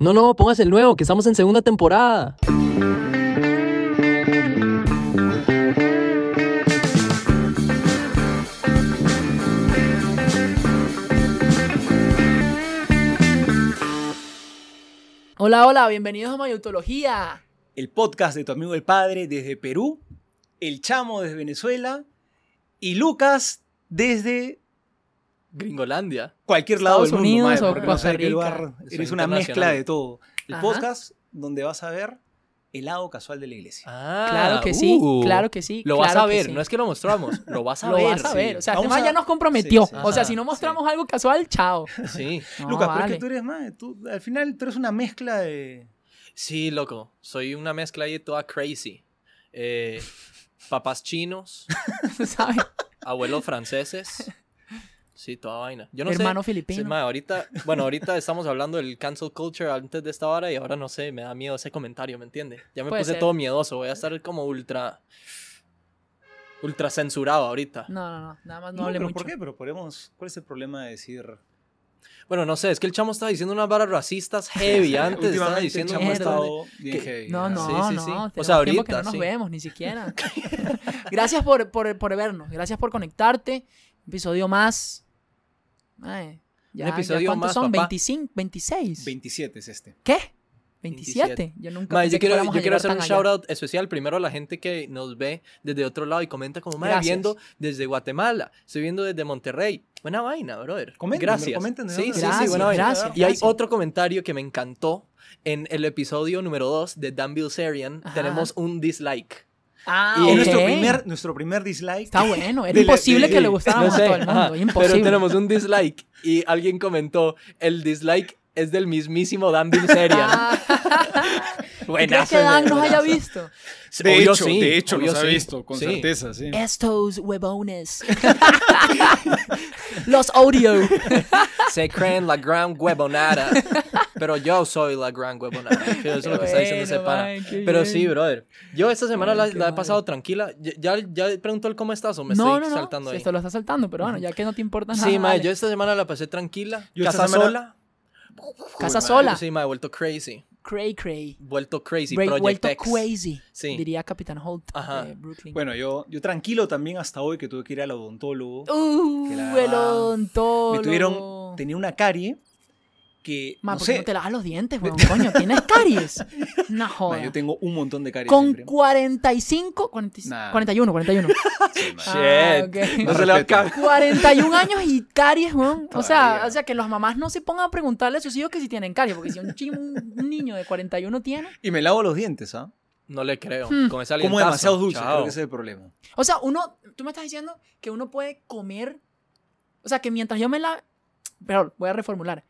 No, no, pongas el nuevo, que estamos en segunda temporada. Hola, hola, bienvenidos a Mayutología. el podcast de tu amigo el padre desde Perú, el chamo desde Venezuela y Lucas desde Gringolandia. cualquier lado Estados del mundo. Unidos madre, o porque no Costa sé qué Rica. lugar, eres es una mezcla internacional. de todo. El Ajá. podcast donde vas a ver el lado casual de la iglesia. Ah, Claro que sí, uh. claro que sí. Lo claro vas a que ver, sí. no es que lo mostramos, lo vas a Lo ver. vas a ver. sí. O sea, Vamos además a- ya nos comprometió. Sí, sí. O sea, Ajá, si no mostramos algo casual, chao. Sí. No, Lucas, pero es vale. que tú eres más, tú, al final tú eres una mezcla de... Sí, loco. Soy una mezcla ahí toda crazy. Eh, papás chinos, ¿Sabes? abuelos franceses. Sí, toda vaina. Yo no sé. Hermano Sí, filipino. ma, ahorita, bueno, ahorita estamos hablando del cancel culture antes de esta hora y ahora no sé, me da miedo ese comentario, ¿me entiendes? Ya me Puede puse ser. todo miedoso, voy a estar como ultra ultra censurado ahorita. No, no, no. Nada más no, No, hable pero mucho. ¿por qué? Pero podemos... ¿Cuál es el problema de decir... Bueno, no sé, es que el chamo estaba diciendo unas barras racistas heavy antes, estaba Últimamente el diciendo chamo estado bien Que- heavy, No, no, Sí, sí, no. sí. O tenemos sea, que no ahorita, nos sí. vemos, ni siquiera. gracias por, por, por vernos. Gracias por conectarte. Un episodio más. Ay, ya, ya episodio ¿Cuántos más, son? papá. 25, 26. 27 es este. ¿Qué? 27. Yo nunca Ma, pensé yo que quiero, a yo quiero hacer un shout out especial primero a la gente que nos ve desde otro lado y comenta como, madre, Gracias. viendo desde Guatemala, estoy viendo desde Monterrey. Buena vaina, brother. Comenten, gracias. comenten de sí, dónde sí, sí, Gracias, buena vaina. gracias, Y hay gracias. otro comentario que me encantó. En el episodio número 2 de Dan Bilzerian Ajá. tenemos un dislike. Ah, Y Es ok. nuestro primer, nuestro primer dislike. Está bueno. Era la- imposible que le sí, gustáramos No sé, a todo el mundo. ajá, imposible. pero tenemos un dislike y alguien comentó, el dislike es del mismísimo Dan Bilzerian. Ah, ¿Crees Buenazo, que Dan nos haya visto? De Obvio hecho, sí, de hecho obvio los ha sí. visto, con Sí. certeza, sí. Estos huevones. Los odio. Se creen la gran huevonada. Pero yo soy la gran huevonada. Sí, Eso es lo que está diciendo ese pana. Pero sí, brother. Yo esta semana la, la he pasado tranquila. Ya, ya preguntó el cómo estás o me no, estoy no, no. saltando sí, ahí. Esto lo está saltando, pero bueno, ya que no te importa nada. Sí, mae, yo esta semana la pasé tranquila. Yo Casa semana- sola. Casa Uy, sola. Sí, mae, vuelto crazy. Cray, cray. Vuelto crazy. Break- Project vuelto X. crazy. Sí. Diría Capitán Holt Ajá. de Brooklyn. Bueno, yo, yo tranquilo también hasta hoy que tuve que ir al odontólogo. uh, que la el odontólogo. Me tuvieron, tenía una carie que, Ma, no ¿por qué sé, no te lavas los dientes, weón? Coño, tienes caries. No ma, jodas. yo tengo un montón de caries Con siempre. 45, 40 Nah. 41, 41. Sí. Ah, ok. No Más se caber. 41 años y caries, weón. O sea, o sea, que las mamás no se pongan a preguntarle a sus hijos que si tienen caries, porque si un, chi- un niño de 41 tiene. Y me lavo los dientes, ¿ah? No le creo. Hmm. Con Como demasiado dulce, Chao. creo que ese es el problema. O sea, uno, tú me estás diciendo que uno puede comer, o sea, que mientras yo me la, pero voy a reformular.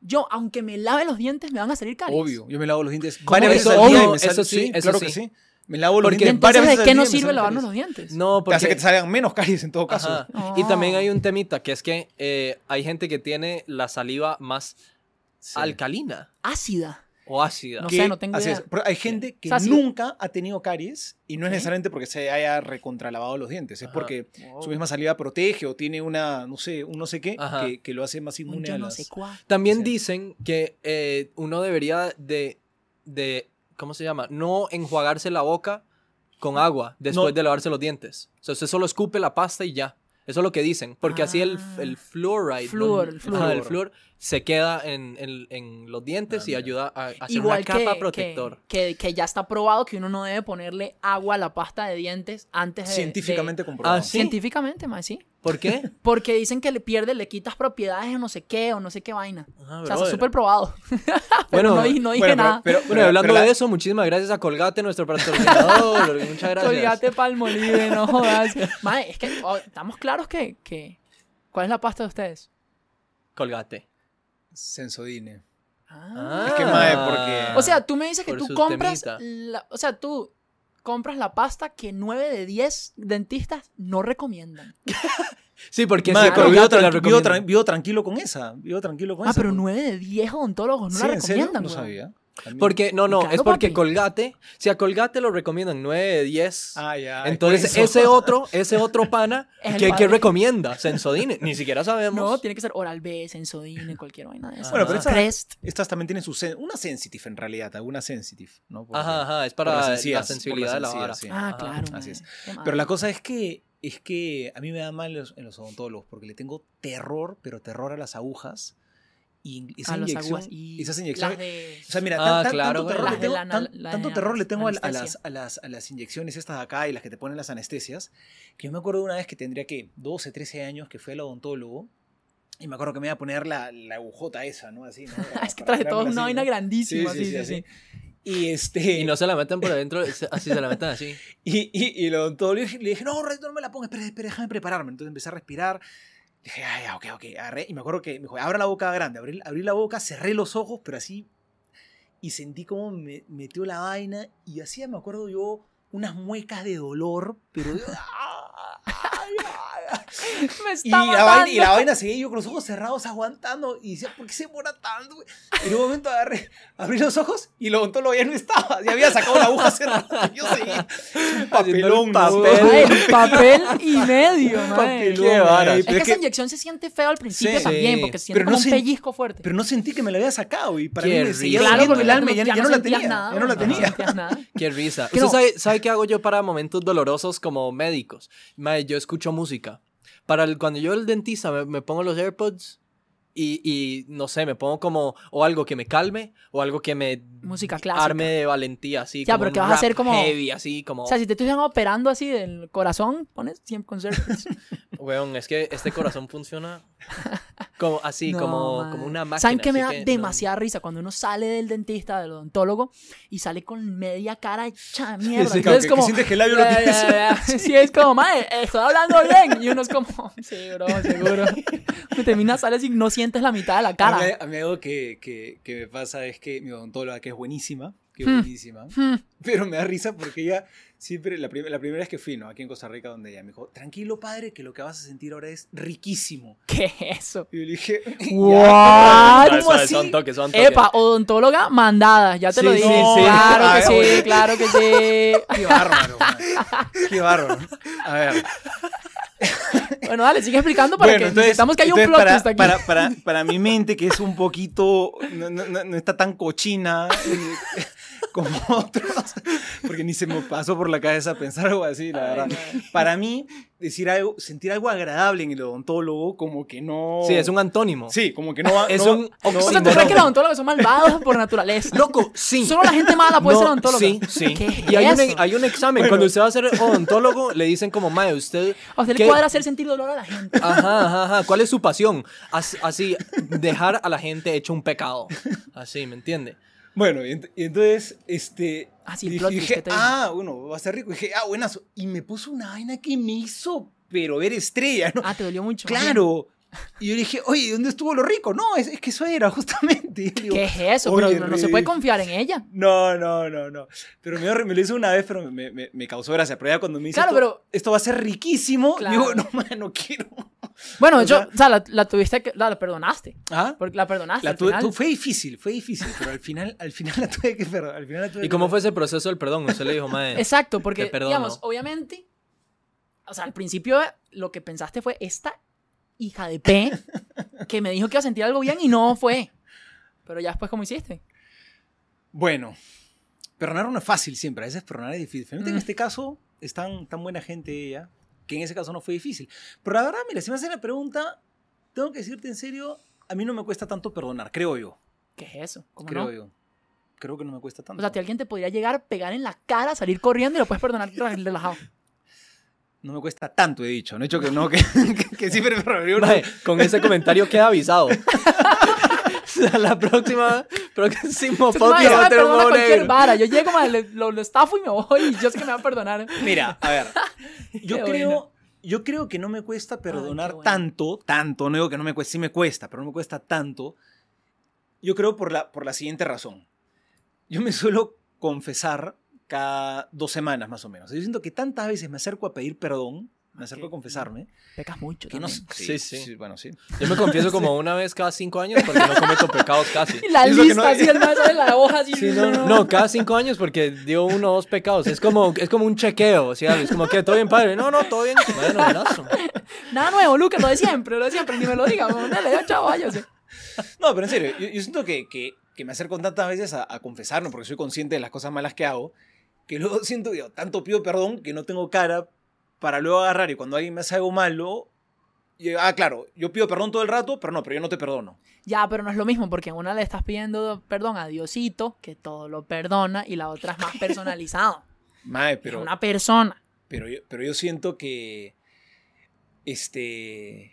Yo, aunque me lave los dientes, me van a salir caries. Obvio, yo me lavo los dientes ¿Cómo varias veces eso? al día me sale- eso sí, eso claro sí. que sí. Me lavo los Porque ¿Y dientes varias veces de qué nos sirve lavarnos los dientes? No, Te porque... hace que te salgan menos caries en todo caso. Y también hay un temita que es que eh, hay gente que tiene la saliva más Sí. alcalina Ácida. O ácida. No Que- sé, no tengo así idea. es, pero hay gente que nunca ha tenido caries y no es necesariamente porque se haya recontralavado los dientes, es Ajá. porque Wow. su misma saliva protege o tiene una, no sé, un no sé qué, que, que lo hace más Un inmune yo a no las... sé cuál. También Sí. dicen que eh, uno debería de, de, ¿cómo se llama? No enjuagarse la boca con agua después No. de lavarse los dientes. O sea, usted solo escupe la pasta y ya. Eso es lo que dicen. Porque así el, Ah. el fluoride, ¿no? Flúor, el Ajá, flúor. el flúor se queda en, en- en los dientes Ah, y mira. ayuda a, a hacer Igual una capa que, protector. Que, que, que ya está probado que uno no debe ponerle agua a la pasta de dientes antes de... Científicamente de- comprobado. Ah, sí. Científicamente, más sí. ¿Por qué? Porque dicen que le pierde, le quitas propiedades o no sé qué, o no sé qué vaina. Ah, o sea, está súper probado. Bueno, no, no dije Bueno, pero- nada. pero- Bueno, pero- hablando pero la- de eso, muchísimas gracias a Colgate, nuestro patrocinador. Muchas gracias. Colgate Palmolive, no jodas. Mae, es que oh, estamos claros que, que... ¿Cuál es la pasta de ustedes? Colgate. Sensodine. Ah. Es que, mae, porque- O sea, tú me dices que Por tú compras... la- o sea, tú compras la pasta que 9 de 10 dentistas no recomiendan. Sí, porque Madre, sí, pero vivo, la tran- vivo tran- vivo tranquilo con esa. Vivo tranquilo con Ah, esa. pero porque- 9 de 10 odontólogos no Sí, la ¿en serio? recomiendan, No sabía. También. Porque, no, no, Claro, es porque papi. Colgate, si a Colgate lo recomiendan 9, 10. Ah, ya. Entonces, por eso. ese otro, ese otro pana, Es el ¿qué, padre. qué recomienda? Sensodine. Ni siquiera sabemos. No, tiene que ser Oral B, Sensodine, cualquier vaina de eso. Bueno, pero esta- Crest. Estas también tienen su sen- una sensitive en realidad, alguna sensitive, ¿no? Porque- Ajá, ajá, es para la encías, por sensibilidad de la vara. sí. Ah, Ajá, claro. así es. Pero la cosa es que es que a mí me da mal en los, en los odontólogos porque le tengo terror, pero terror a las agujas y esa inyección, y esas inyecciones. de- O sea, mira, Ah, tan- claro, tanto, terror le tengo, la tan- la tanto terror le tengo a, a las, a, las, a las inyecciones estas de acá y las que te ponen las anestesias, que yo me acuerdo de una vez que tendría que 12, 13 años que fui al odontólogo y me acuerdo que me iba a poner la, la agujota esa, ¿no? Así, ¿no? es que traje todo una vaina ¿no? grandísima. Sí, Sí, sí, sí. Y este... Y no se la meten por adentro, así se la meten así. Y, y, y el odontólogo le dije, le dije, no, Reto, no me la pongas, espera, espera, déjame prepararme. Entonces empecé a respirar. Dije, ay, ya, ok, ok, agarré. Y me acuerdo que me dijo, abra la boca grande. Abrí, abrí la boca, cerré los ojos, pero así. Y sentí como me metió la vaina. Y hacía, me acuerdo yo, unas muecas de dolor, pero. ay, Me y, está la vaina, y la vaina seguía yo con los ojos cerrados aguantando. Y decía, ¿por qué se demora tanto? güey? Y en un momento agarré, abrí los ojos y el odontólogo ya no estaba. Ya había sacado la aguja y Yo seguía. Un papelón, ¿no? papel. El papel y medio, madre. papelón, Qué vara. Es pero que es esa inyección se siente feo al principio Sí. también, porque se siente Pero como no un pellizco fuerte. Pero no sentí que me la había sacado y para Qué mí me seguía claro, porque el alma y ya, ya no la sentías tenía. nada, ya no la no tenía. nada. Qué risa. ¿Usted no. sabe, sabe qué hago yo para momentos dolorosos como médicos? Yo escucho música. Para el- cuando yo el dentista me, me pongo los AirPods y, y, no sé, me pongo como o algo que me calme o algo que me Música clásica. arme de valentía, así Ya, como pero que vas a hacer como- heavy, así como... O sea, si te estuvieran operando así del corazón, pones siempre con AirPods. Weón, es que este corazón funciona como así, No, como, como una máquina. ¿Saben qué me da que no- demasiada risa? Cuando uno sale del dentista, del odontólogo, y sale con media cara hecha mierda. Sí, Entonces, que- que como. que el labio lo tienes. ya, ya. Sí, es como, madre, estoy hablando bien. Y uno es como, sí, bro, seguro. Uno termina, sales y no sientes la mitad de la A cara. mí, a mí algo que, que, que me pasa es que mi odontóloga, que es buenísima, que es Hmm. buenísima, Hmm. pero me da risa porque ella siempre, la, prim- la primera vez que fui, ¿no? Aquí en Costa Rica, donde ella me dijo, tranquilo padre, que lo que vas a sentir ahora es riquísimo. ¿Qué es eso? Y yo le dije, What? Ah, ¿cómo así? son toques, son toques. Epa, odontóloga mandada, ya te Sí, lo sí, dije. sí. Claro A que ver, sí, oye. claro que sí. Qué bárbaro, man. qué bárbaro. A ver. Bueno, dale, sigue explicando para que necesitamos que haya un entonces plot para, aquí. Para, para, para mi mente, que es un poquito, no, no- no- no está tan cochina como otros, porque ni se me pasó por la cabeza pensar algo así, la verdad. Para mí, decir algo, sentir algo agradable en el odontólogo, como que no... Sí, es un antónimo. Sí, como que no va... Es no- un no- O sea, ¿tú crees que los odontólogos son malvados por naturaleza? Loco, sí. Solo la gente mala puede No, ser odontóloga. Sí, sí. ¿Qué y hay un, eso? hay un examen. Bueno. Cuando usted va a ser odontólogo, le dicen como, mae, usted... A usted ¿qué- le cuadra hacer sentir dolor a la gente. Ajá, ajá, ajá. ¿Cuál es su pasión? As- Así, dejar a la gente hecho un pecado. Así, ¿me entiende? Bueno, y, ent- y entonces, este... Ah, sí, dije, ah, bueno, va a ser rico. Y dije, ah, buenazo. Y me puso una vaina que me hizo, pero ver estrellas, ¿no? Ah, te dolió mucho. Claro. Y yo le dije, oye, ¿dónde estuvo lo rico? No, es, es que eso era justamente. Y yo digo, ¿Qué es eso? Pero no, no se puede confiar en ella. No, no, no, no. Pero me, me lo hizo una vez, pero me, me- me causó gracia. Pero ya cuando me dice, Claro, esto, pero- esto va a ser riquísimo, Claro. digo, no, man, no quiero. Bueno, O hecho, sea- o sea, la, la tuviste que. La, la perdonaste. ¿Ah? Porque la perdonaste. La al tuve- final. tu- fue difícil, fue difícil, pero al final, al final la tuve que perdonar. Al final la tuve ¿Y que cómo fue ese proceso del perdón? Usted le dijo, mae... Exacto, porque, digamos, obviamente. O sea, al principio lo que pensaste fue esta hija de P que me dijo que iba a sentir algo bien y no fue. Pero ya después, ¿cómo hiciste? Bueno, perdonar no es fácil siempre, a veces perdonar es difícil. Finalmente, Mm. En este caso, es tan, tan buena gente ella, que en ese caso no fue difícil. Pero la verdad, mira, si me hacen la pregunta, tengo que decirte en serio, a mí no me cuesta tanto perdonar, creo yo. ¿Qué es eso? ¿Cómo Creo no? yo. Creo que no me cuesta tanto. O sea, alguien te podría llegar, pegar en la cara, salir corriendo y lo puedes perdonar relajado. No me cuesta tanto, he dicho. No he dicho que no, que, que, que sí, pero Mae, con ese comentario queda avisado. La próxima, próximo podcast va a me tener negro. vara. Yo llego, le- lo, lo estafo y me voy y yo sé que me va a perdonar. Mira, a ver, yo Qué creo, yo creo que no me cuesta perdonar bueno. tanto, tanto, no digo que no me cuesta, sí me cuesta, pero no me cuesta tanto. Yo creo por la, por la siguiente razón. Yo me suelo confesar cada dos semanas más o menos. Yo siento que tantas veces me acerco a pedir perdón Me acerco que- a confesarme. Pecas mucho. Que no, también. Sí, sí. Bueno, sí. Yo me confieso como una vez cada cinco años porque no cometo pecados casi. La lista, no- así, el más de la hoja, así. Sí, no, no, cada cinco años porque dio uno o dos pecados. Es como, es como un chequeo, o sea, es como que todo bien, padre. No, no, todo bien. Bueno, abrazo. Nada nuevo, Lucas, lo de siempre, lo de siempre, ni me lo diga, weón, dale, ya, chavo. No, pero en serio, yo, yo siento que, que, que me acerco tantas veces a, a confesarme porque soy consciente de las cosas malas que hago, que luego siento que tanto pido perdón que no tengo cara para luego agarrar y cuando alguien me hace algo malo, yo- ah, claro, yo pido perdón todo el rato, pero no, pero yo no te perdono. Ya, pero no es lo mismo, porque en una le estás pidiendo perdón a Diosito, que todo lo perdona, y la otra es más personalizado. Mae, Pero, pero, una persona. pero, yo, pero yo siento que, este,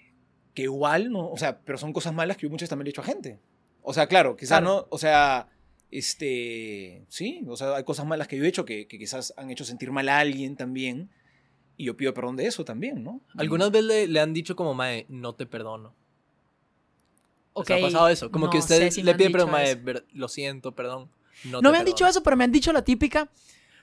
que igual, ¿no? O sea, pero son cosas malas que yo muchas también le he hecho a gente. O sea, claro, quizás Claro. no, o sea, este, sí, o sea, hay cosas malas que yo he hecho que, que quizás han hecho sentir mal a alguien también. Y yo pido perdón de eso también, ¿no? Algunas veces le, le han dicho como, mae, no te perdono. Ok, ¿Les ha pasado eso? Como que no usted si le pide perdón, mae, lo siento, perdón. No, No me han dicho perdono". eso, pero me han dicho la típica.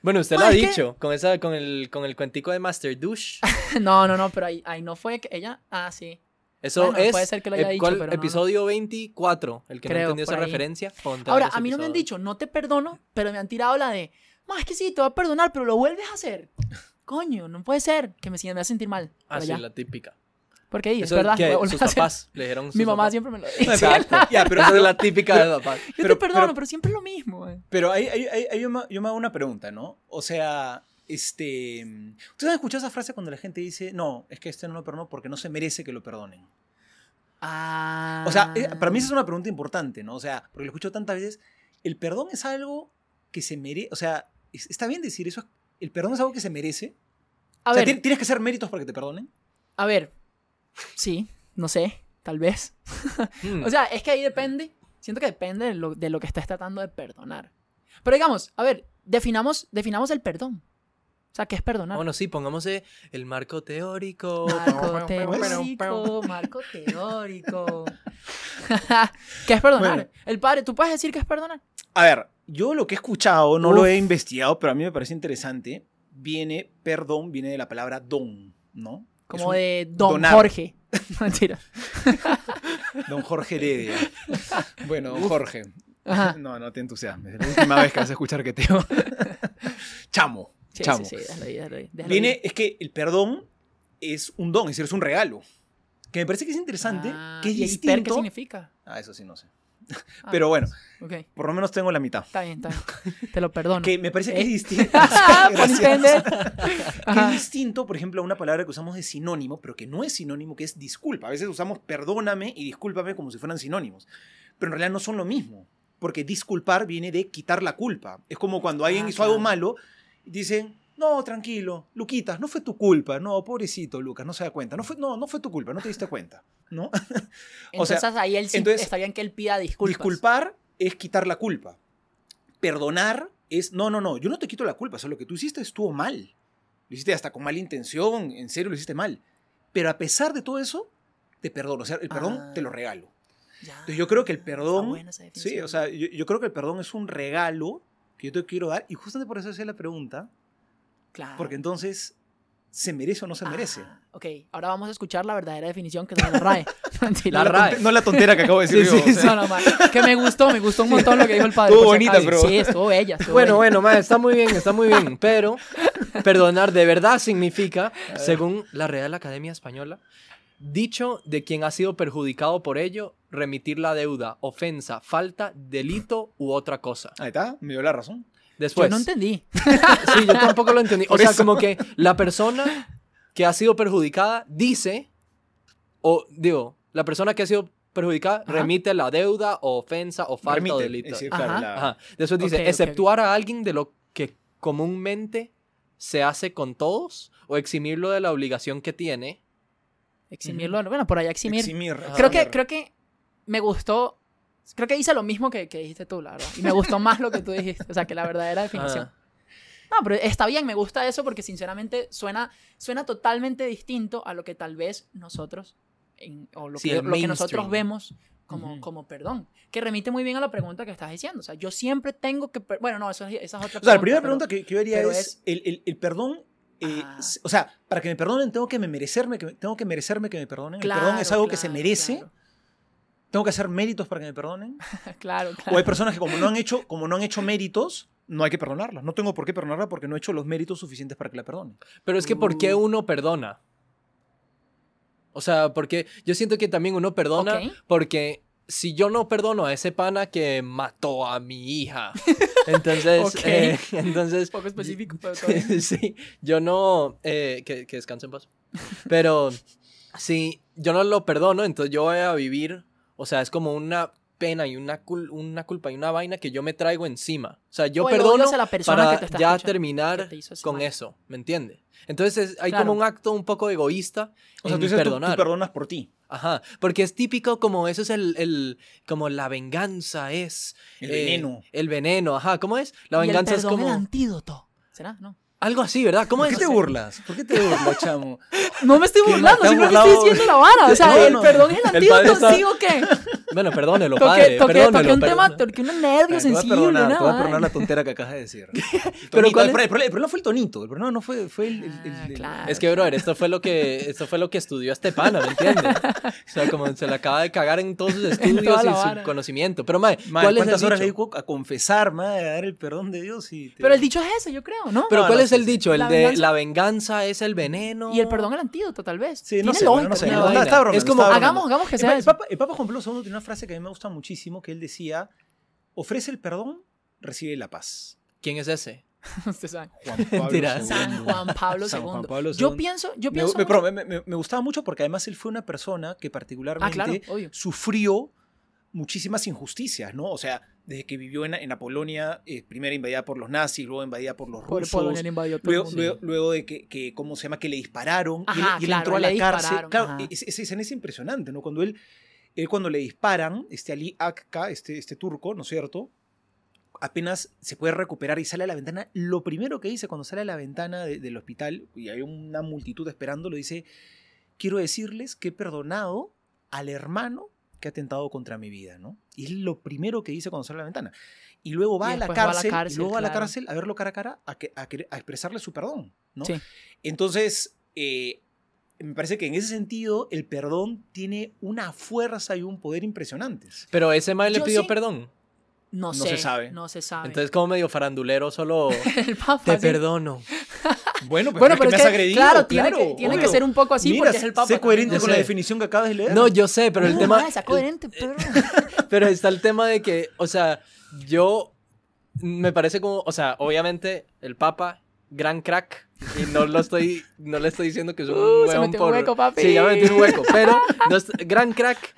Bueno, usted lo ha que- dicho con, esa, con, el, con el cuentico de Master Douche. No, no, no, pero ahí, ahí no fue que ella. Ah, sí. Eso Bueno, es puede ser que lo haya dicho, ¿cuál? pero no, no. episodio 24. El que Creo, no entendió esa ahí. referencia. Ahora, a mí no me han episodio. dicho, no te perdono, pero me han tirado la de. Más es que sí, te voy a perdonar, pero lo vuelves a hacer. Coño, no puede ser que me, me va a sentir mal. Ah, Pero sí, ya. la típica. Porque ahí, es Eso verdad. que sus papás le dijeron Mi mamá papás. siempre me lo dice. Exacto. Ya, pero, Esa es la típica de papá. Yo Pero- te perdono, pero- pero, siempre es lo mismo. güey. pero ahí yo, me, yo me hago una pregunta, ¿no? O sea, este, ¿ustedes han escuchado esa frase cuando la gente dice, no, es que este no lo perdonó porque no se merece que lo perdonen? Ah. O sea, eh, para mí esa es una pregunta importante, ¿no? O sea, porque lo escucho tantas veces. El perdón es algo que se merece. O sea, es- está bien decir eso. El perdón es algo que se merece. A o sea, ver, ¿ti- ¿tienes que hacer méritos para que te perdonen? a ver. Sí, no sé, tal vez. Hmm. O sea, es que ahí depende. Siento que depende de lo, de lo que estés tratando de perdonar. Pero digamos, a ver, definamos, definamos el perdón. O sea, ¿qué es perdonar? Bueno, sí, pongamos eh, el marco teórico. Marco teórico, marco teórico. ¿Qué es perdonar? Bueno. El padre, ¿tú puedes decir qué es perdonar? A ver, yo lo que he escuchado, no lo he investigado, pero a mí me parece interesante. Viene, perdón, viene de la palabra don, ¿no? Como un- de Don donar. Jorge. Mentira. Don Jorge Heredia. bueno, don Jorge. Ajá. No, no te entusiasmes. Es la última vez que vas a escuchar que te Chamo. Sí, chamo. sí, sí, déjalo ahí, déjalo ahí, déjalo Viene, ahí. es que el perdón es un don, es decir, es un regalo. Que me parece que es interesante, Ah, que es ¿y distinto. qué significa? Ah, eso sí, no sé. Ah, Pero bueno, Ok, por lo menos tengo la mitad. está bien, está bien. Te lo perdono. Que me parece que ¿Eh? es distinto. Pun Gracias. intended. Que Ajá. es distinto, por ejemplo, a una palabra que usamos de sinónimo, pero que no es sinónimo, que es disculpa. A veces usamos perdóname y discúlpame como si fueran sinónimos. Pero en realidad no son lo mismo. Porque disculpar viene de quitar la culpa. Es como cuando alguien Ah, hizo algo claro. malo dicen, no, tranquilo, Luquitas, no fue tu culpa. No, pobrecito, Lucas, no se da cuenta. No fue, no, no fue tu culpa, no te diste cuenta. ¿No? O sea, Entonces ahí él sí entonces, está bien que él pida disculpas. Disculpar es quitar la culpa. Perdonar es, no, no, no, yo no te quito la culpa, o sea, lo que tú hiciste estuvo mal. Lo hiciste hasta con mala intención, en serio lo hiciste mal. Pero a pesar de todo eso, te perdono, o sea, el perdón Ah. te lo regalo. Ya. Entonces yo creo que el perdón, sí, o sea, yo, yo creo que el perdón es un regalo que yo te quiero dar y justamente por eso hacía la pregunta, Claro. porque entonces, ¿se merece o no se merece? Ah, ok, ahora vamos a escuchar la verdadera definición que da la RAE. Mentira. La no, RAE. no la tontera que acabo de decir Sí, yo, sí, o sea. No, no, que me gustó, me gustó un montón lo que dijo el padre. Estuvo bonita, pero- Sí, estuvo bella. estuvo Bueno, bella. bueno, ma, está muy bien, está muy bien. Pero perdonar de verdad significa, según la Real Academia Española, dicho de quien ha sido perjudicado por ello, remitir la deuda, ofensa, falta, delito u otra cosa. Ahí está, me dio la razón. Después, Yo no entendí. sí, yo tampoco lo entendí. O sea, eso. como que la persona que ha sido perjudicada dice, o digo, la persona que ha sido perjudicada Ajá. remite la deuda, o ofensa, o falta o delito. es decir, Ajá. claro, la- Ajá. Después dice, Ok, ok, ok. exceptuar a alguien de lo que comúnmente se hace con todos o eximirlo de la obligación que tiene. Eximirlo, bueno, por allá eximir. eximir, creo, que, creo que me gustó. Creo que hice lo mismo que, que dijiste tú, la verdad. Y me gustó más lo que tú dijiste. O sea, que la verdadera definición. Ajá. No, pero está bien, me gusta eso porque sinceramente suena, suena totalmente distinto a lo que tal vez nosotros, en- o lo, Sí, que, el lo que nosotros vemos como, como perdón. Que remite muy bien a la pregunta que estás diciendo. O sea, yo siempre tengo que... Bueno, no, eso, es- esa es otra O sea, la primera pero- pregunta que, que yo haría es, es- ¿el, el- el perdón eh, Ah. o sea, para que me perdonen tengo que me merecerme, que tengo que merecerme que me perdonen. el perdón es Claro, algo que se merece. Claro, Tengo que hacer méritos para que me perdonen. claro. O hay claro. personas que como no han hecho, como no han hecho méritos, no hay que perdonarlas. No tengo por qué perdonarla porque no he hecho los méritos suficientes para que la perdonen. Pero es que ¿por qué Uh. uno perdona? O sea, porque yo siento que también uno perdona Ok. porque si yo no perdono a ese pana que mató a mi hija, entonces, Ok. eh, entonces, Poco específico, pero todo bien. sí, yo no, eh, que, que descanse en paz. Pero si yo no lo perdono, entonces yo voy a vivir, o sea, es como una pena y una, cul- una culpa y una vaina que yo me traigo encima. O sea, yo O perdono hacia la persona que para te ya terminar que te con mal. eso, ¿me entiendes? Entonces es- hay Claro. como un acto un poco egoísta O sea, en tú dices, tú- perdonar. tú perdonas por ti. Ajá, porque es típico como eso es el, el como la venganza es El eh, veneno. el veneno, ajá, ¿cómo es? La Y el venganza es como el antídoto. ¿Será? No. Algo así, ¿verdad? ¿Cómo ¿Por es? qué te burlas? ¿Por qué te burlas, chamo? No me estoy burlando, ¿Te has simplemente estoy diciendo la vara. O sea, No, el no. perdón es el El padre antídoto, Bueno, perdónelo, padre, toqué, perdónelo, toqué un tema, perdónelo. toqué un nervio Te voy a sensible. te voy a perdonar la tontera que acabas de decir. Pero Tonito, ¿cuál el, problema fue el tonito, el problema no fue, fue el... el- el- el- claro. Es que, brother, esto fue lo que, esto fue lo que estudió este pana, ¿me entiendes? O sea, como se le acaba de cagar en todos sus estudios y su conocimiento. Pero, Madre, ¿cuál es el ¿Cuántas horas le dicho? dedico a confesar, madre, a dar el perdón de Dios? Y te- Pero el dicho es ese, yo creo, ¿no? Pero No, ¿cuál no, es sí, el sí. dicho? El La de venganza. la venganza es el veneno. Y el perdón el antídoto, tal vez. Sí, no sé, no sé. Es como- Hagamos, hagamos que sea el Papa Juan Pablo II tiene una frase que a mí me gusta muchísimo, que él decía, ofrece el perdón, recibe la paz. ¿Quién es ese? Usted sabe. Juan Pablo. San Juan Pablo San II. Juan Pablo Yo II. pienso, yo Me, pienso. me- pero me- me- me gustaba mucho porque además él fue una persona que particularmente ah, claro, sufrió muchísimas injusticias, ¿no? O sea, desde que vivió en, en la Polonia, eh, primero invadida por los nazis, luego invadida por los Pobre rusos, invadió todo el luego, mundo. luego, luego de que, que, ¿cómo se llama? Que le dispararon y él- Ajá, y él, claro, entró a la cárcel. dispararon, Claro, esa escena es impresionante, ¿no? Cuando él, él cuando le disparan, este Ali Akka, este, este turco, ¿no es cierto? Apenas se puede recuperar y sale a la ventana. Lo primero que dice cuando sale a la ventana de- del hospital y hay una multitud esperándolo, dice, quiero decirles que he perdonado al hermano que ha atentado contra mi vida, ¿no? Y es lo primero que dice cuando sale a la ventana. Y luego va, Y a la, después va a la cárcel, y cárcel, luego va a la claro. cárcel a verlo cara a cara, a, que- a querer- a expresarle su perdón, ¿no? Sí. Entonces, eh, me parece que en ese sentido el perdón tiene una fuerza y un poder impresionantes. Pero ese mae le Yo pidió sí. perdón. No, No sé, se sabe. No se sabe. Entonces, como medio farandulero, solo el Papa. te sí. perdono. Bueno, pues Bueno, es que pero me has agredido, claro, tiene, claro, que, tiene que ser un poco así Mira, porque es el Papa. sé coherente Yo con la sé. definición que acabas de leer. No, yo sé, pero el Uh, tema. sea coherente, pero... Pero está el tema de que, o sea, yo me parece como, o sea, obviamente el Papa, gran crack, y no lo estoy, no le estoy diciendo que es un Uh, se metió un por... hueco, papi. Sí, ya me metí un hueco, pero no es- gran crack,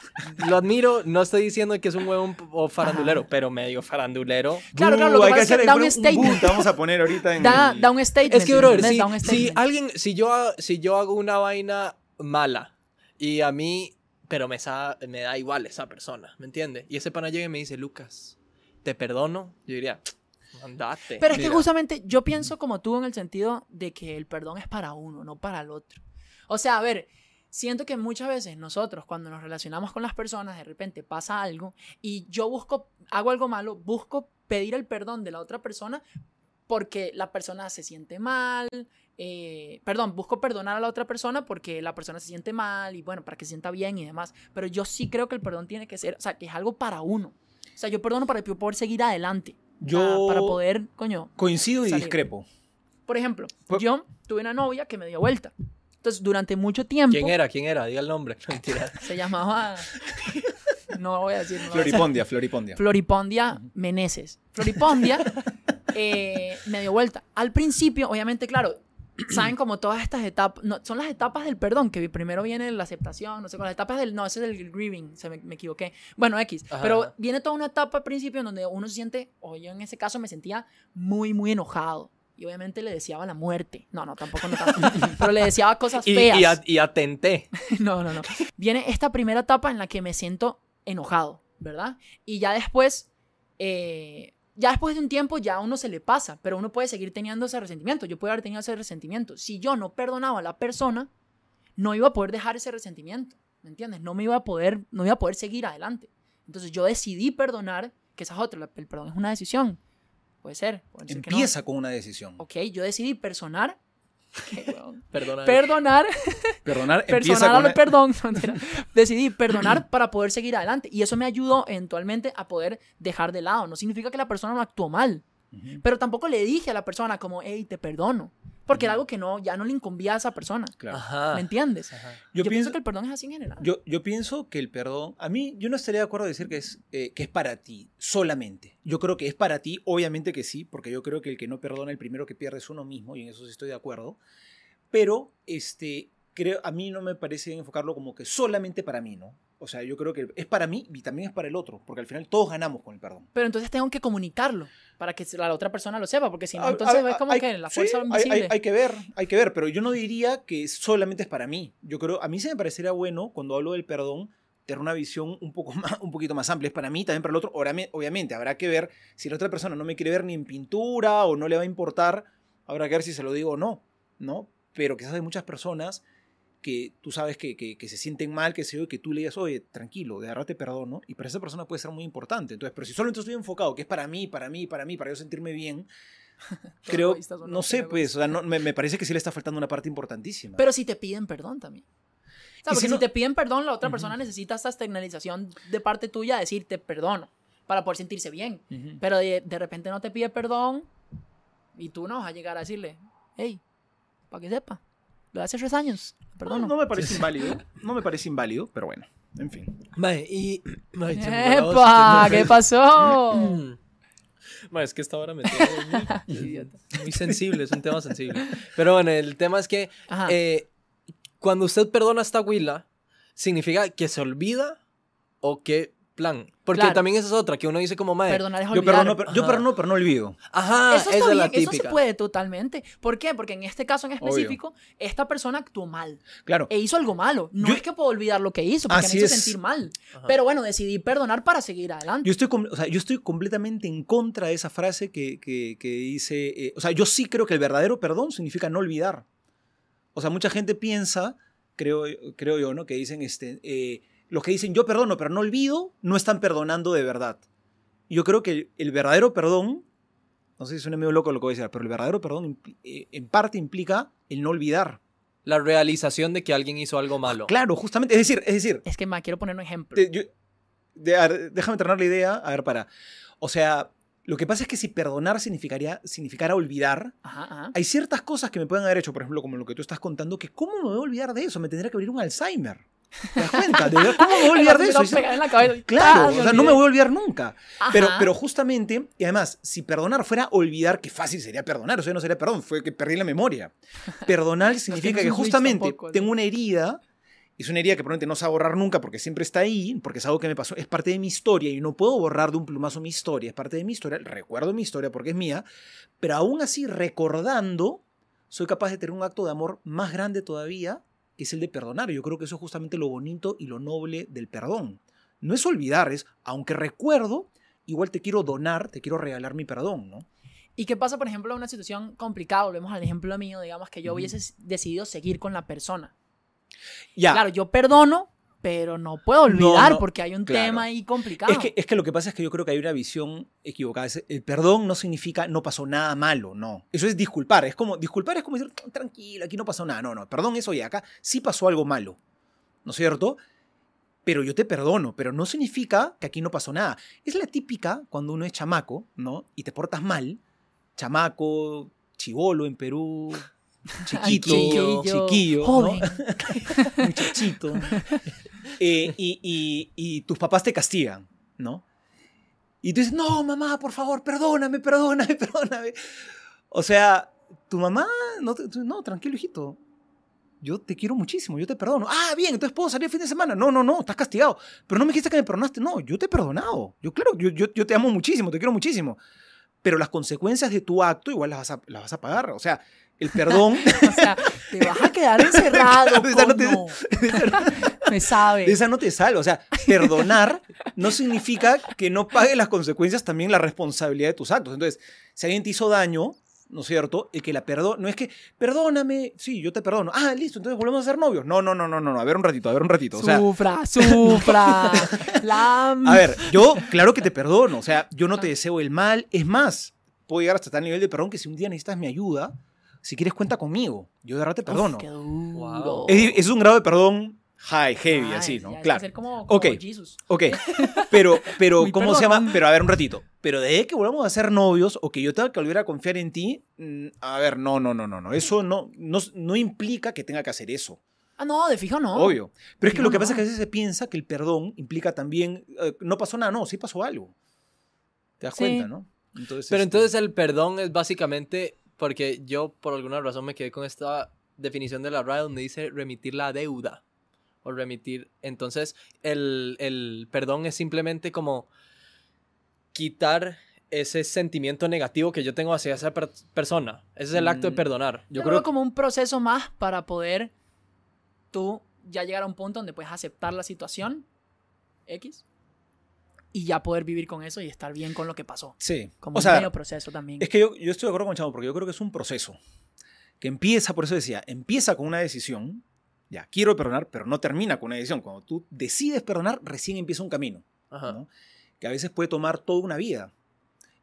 lo admiro, no estoy diciendo que es un huevón o farandulero, Ajá. pero medio farandulero. Claro, claro, lo Uh, que hay es que hacer da un, un un statement. te vamos a poner ahorita en Da, el- da un statement. Es que, brother, si, Da un si alguien, si yo, si yo hago una vaina mala y a mí, pero me, sa- me da igual esa persona, ¿me entiendes? Y ese pana llega y me dice, Lucas, te perdono, yo diría, andate. Pero es que justamente yo pienso como tú en el sentido de que el perdón es para uno, no para el otro. O sea, a ver, siento que muchas veces nosotros cuando nos relacionamos con las personas, de repente pasa algo y yo busco, hago algo malo, busco pedir el perdón de la otra persona porque la persona se siente mal, eh, perdón, busco perdonar a la otra persona porque la persona se siente mal y bueno, para que se sienta bien y demás. Pero yo sí creo que el perdón tiene que ser, o sea, que es algo para uno. O sea, yo perdono para poder seguir adelante. Yo- Para, para poder, coño. Coincido y salir. discrepo. Por ejemplo, Pues- yo tuve una novia que me dio vuelta. Entonces, durante mucho tiempo. ¿Quién era? ¿Quién era? Diga el nombre. Mentira. Se llamaba. No voy a decir. no voy a decir. Floripondia, Floripondia. Floripondia Meneses. Floripondia eh, me dio vuelta. Al principio, obviamente, claro, saben como todas estas etapas, no, son las etapas del perdón, que primero viene la aceptación, no sé, con las etapas del, no, ese es el grieving, se me, me equivoqué. Bueno, X, Ajá. pero viene toda una etapa al principio en donde uno se siente, o yo en ese caso me sentía muy, muy enojado. Y obviamente le deseaba la muerte. No, no, tampoco no tanto. Pero le deseaba cosas Y, feas. y, a- y atenté. No, no, no. Viene esta primera etapa en la que me siento enojado, ¿verdad? Y ya después, eh, ya después de un tiempo ya a uno se le pasa, pero uno puede seguir teniendo ese resentimiento. Yo puedo haber tenido ese resentimiento. Si yo no perdonaba a la persona, no iba a poder dejar ese resentimiento, ¿me entiendes? No me iba a poder, no iba a poder seguir adelante. Entonces yo decidí perdonar, que esa es otra, el perdón es una decisión. Puede ser. puede ser que no. Empieza con una decisión. Ok, yo decidí personar, Perdonar. Perdonar, Perdonar personal con... perdón. no. Decidí perdonar para poder seguir adelante. Y eso me ayudó eventualmente a poder dejar de lado. No significa que la persona no actuó mal. Pero tampoco le dije a la persona como, hey, te perdono. Porque era algo que no, ya no le incumbía a esa persona. claro. Ajá. ¿Me entiendes? Ajá. Yo, Yo, pienso pienso, que el perdón es así en general. yo, yo pienso que el perdón, a mí yo no estaría de acuerdo en decir que es, eh, que es para ti, solamente. Yo creo que es para ti, obviamente que sí, porque yo creo que el que no perdona, el primero que pierde es uno mismo, y en eso sí estoy de acuerdo. Pero este, creo, a mí no me parece bien enfocarlo como que solamente para mí, ¿no? O sea, yo creo que es para mí y también es para el otro, porque al final todos ganamos con el perdón. Pero entonces tengo que comunicarlo para que la otra persona lo sepa, porque si no, A- entonces a- es como hay- que la sí, fuerza hay- invisible. Hay, hay que ver, hay que ver, pero yo no diría que solamente es para mí. Yo creo, a mí se me parecería bueno cuando hablo del perdón tener una visión un, poco más, un poquito más amplia. Es para mí, también para el otro. Obviamente, habrá que ver si la otra persona no me quiere ver ni en pintura o no le va a importar, habrá que ver si se lo digo o no, ¿no? Pero quizás hay muchas personas que tú sabes que, que, que se sienten mal, que se yo, que tú le digas, oye, tranquilo, de verdad te perdono, y para esa persona puede ser muy importante. Entonces, pero si solamente estoy enfocado, que es para mí, para mí, para mí, para yo sentirme bien, creo, no sé, pues, o sea, no- me, me parece que sí le está faltando una parte importantísima. Pero si te piden perdón también. O sea, porque si si, no- te piden perdón, la otra persona necesita esta externalización de parte tuya, decirte perdono, para poder sentirse bien. Pero de, de repente no te pide perdón y tú no vas a llegar a decirle, hey, para que sepa, lo de hace tres años, no, perdono. no me parece inválido, no me parece inválido, pero bueno, en fin. Mae, y. ¡Epa! ¿Qué pasó? Es que esta hora me muy, muy sensible, es un tema sensible. Pero bueno, el tema es que eh, cuando usted perdona a esta huila, ¿significa que se olvida o que plan? Porque Claro. también esa es otra, que uno dice como, mae, Perdonar es Yo olvidar. perdono, pero, yo perdono, pero no olvido. ajá, eso está es la bien, eso típica. se puede totalmente. ¿Por qué? Porque en este caso en Obvio. específico, esta persona actuó mal Claro. e hizo algo malo. No Yo- es que puedo olvidar lo que hizo, porque Así me hizo es. sentir mal. Ajá. Pero bueno, decidí perdonar para seguir adelante. Yo estoy, o sea, yo estoy completamente en contra de esa frase que, que- que dice, eh, o sea, yo sí creo que el verdadero perdón significa no olvidar. O sea, mucha gente piensa, creo, creo yo, ¿no? Que dicen, este, eh, los que dicen yo perdono pero no olvido, no están perdonando de verdad. Yo creo que el, el verdadero perdón, no sé si suena medio loco lo que voy a decir, pero el verdadero perdón eh, en parte implica el no olvidar. La realización de que alguien hizo algo malo. Claro, justamente, es decir, es decir, Es que, ma, quiero poner un ejemplo. te- yo- de- a ver, déjame terminar la idea. A ver, para. O sea, lo que pasa es que si perdonar significaría, significara olvidar, Ajá, ajá. hay ciertas cosas que me pueden haber hecho, por ejemplo, como lo que tú estás contando, que ¿cómo me voy a olvidar de eso? Me tendría que abrir un Alzheimer. ¿Te das cuenta? ¿De verdad? ¿Cómo me voy a olvidar de Me eso? lo pegan en la cabeza. Claro, o sea, no me voy a olvidar nunca. Pero, Ajá. pero justamente, y además, si perdonar fuera olvidar, qué fácil sería perdonar, o sea, no sería perdón, fue que perdí la memoria. Perdonar significa que justamente tampoco, ¿no? tengo una herida, y es una herida que probablemente no se va a borrar nunca porque siempre está ahí, porque es algo que me pasó, es parte de mi historia y no puedo borrar de un plumazo mi historia, es parte de mi historia, recuerdo mi historia porque es mía, pero aún así recordando, soy capaz de tener un acto de amor más grande todavía, que es el de perdonar. Yo creo que eso es justamente lo bonito y lo noble del perdón. No es olvidar, es, aunque recuerdo, igual te quiero donar, te quiero regalar mi perdón, ¿no? ¿Y qué pasa, por ejemplo, en una situación complicada? Volvemos al ejemplo mío, digamos que yo hubiese decidido seguir con la persona. Ya. Claro, yo perdono, pero no puedo olvidar no, porque hay un claro. tema ahí complicado. Es que, es que lo que pasa es que yo creo que hay una visión equivocada. El perdón no significa no pasó nada malo, no. Eso es disculpar. Es como, disculpar es como decir, tranquilo, aquí no pasó nada. No, no. Perdón es, oye, acá sí pasó algo malo. ¿No es cierto? Pero yo te perdono, pero no significa que aquí no pasó nada. Es la típica cuando uno es chamaco, ¿no? Y te portas mal. Chamaco, chivolo en Perú, chiquito, Chiquillo, chiquillo, ¿no? joven. muchachito. Eh, y, y- y tus papás te castigan, ¿no? Y tú dices, no, mamá, por favor, perdóname, perdóname, perdóname. O sea, tu mamá, no, tranquilo, hijito. Yo te quiero muchísimo, yo te perdono. Ah, bien, entonces puedo salir el fin de semana. No, no, no, estás castigado. Pero no me dijiste que me perdonaste. No, yo te he perdonado. Yo, claro, yo, yo, yo te amo muchísimo, te quiero muchísimo. Pero las consecuencias de tu acto igual las vas a, las vas a pagar. O sea, el perdón O sea, te vas a quedar encerrado. Esa no te- coño. Me sabe. De esa no te salva. O sea, perdonar no significa que no pague las consecuencias también la responsabilidad de tus actos. Entonces, si alguien te hizo daño, ¿no es cierto? El que la perdone, no es que, perdóname, sí, yo te perdono. Ah, listo, entonces volvemos a ser novios. No, no, no, no, no, a ver un ratito, a ver un ratito. O sea, sufra, sufra. La... a ver, yo, claro que te perdono. O sea, yo no te deseo el mal. Es más, puedo llegar hasta tal nivel de perdón que si un día necesitas mi ayuda, Si quieres, cuenta conmigo. Yo de verdad te Uf, perdono. qué duro. Wow. Es, es un grado de perdón high, heavy, Ah, así, ya, ¿no? que Claro. ser como, como Ok. Jesus. Ok, pero, pero ¿cómo se llama? Pero a ver, un ratito. Pero de que volvamos a ser novios o que yo tenga que volver a confiar en ti, mm, a ver, no, no, no, no, no. Eso no, no, no implica que tenga que hacer eso. Ah, no, de fijo no. Obvio. Pero es que lo que pasa es que a veces se piensa que el perdón implica también, eh, no pasó nada, no, sí pasó algo. ¿Te das Sí. cuenta, no? Entonces, Pero este, entonces el perdón es básicamente, porque yo por alguna razón me quedé con esta definición de la RAE donde dice remitir la deuda o remitir. Entonces el, el perdón es simplemente como quitar ese sentimiento negativo que yo tengo hacia esa per- persona. Ese es el acto de Mm, perdonar. yo Yo creo creo como un proceso más para poder tú ya llegar a un punto donde puedes aceptar la situación X y ya poder vivir con eso y estar bien con lo que pasó. Sí. Como o un sea, medio proceso también. es que yo, yo estoy de acuerdo con Chavo porque yo creo que es un proceso que empieza, por eso decía, empieza con una decisión, ya, quiero perdonar, pero no termina con una decisión. Cuando tú decides perdonar, recién empieza un camino. Que a veces puede tomar toda una vida.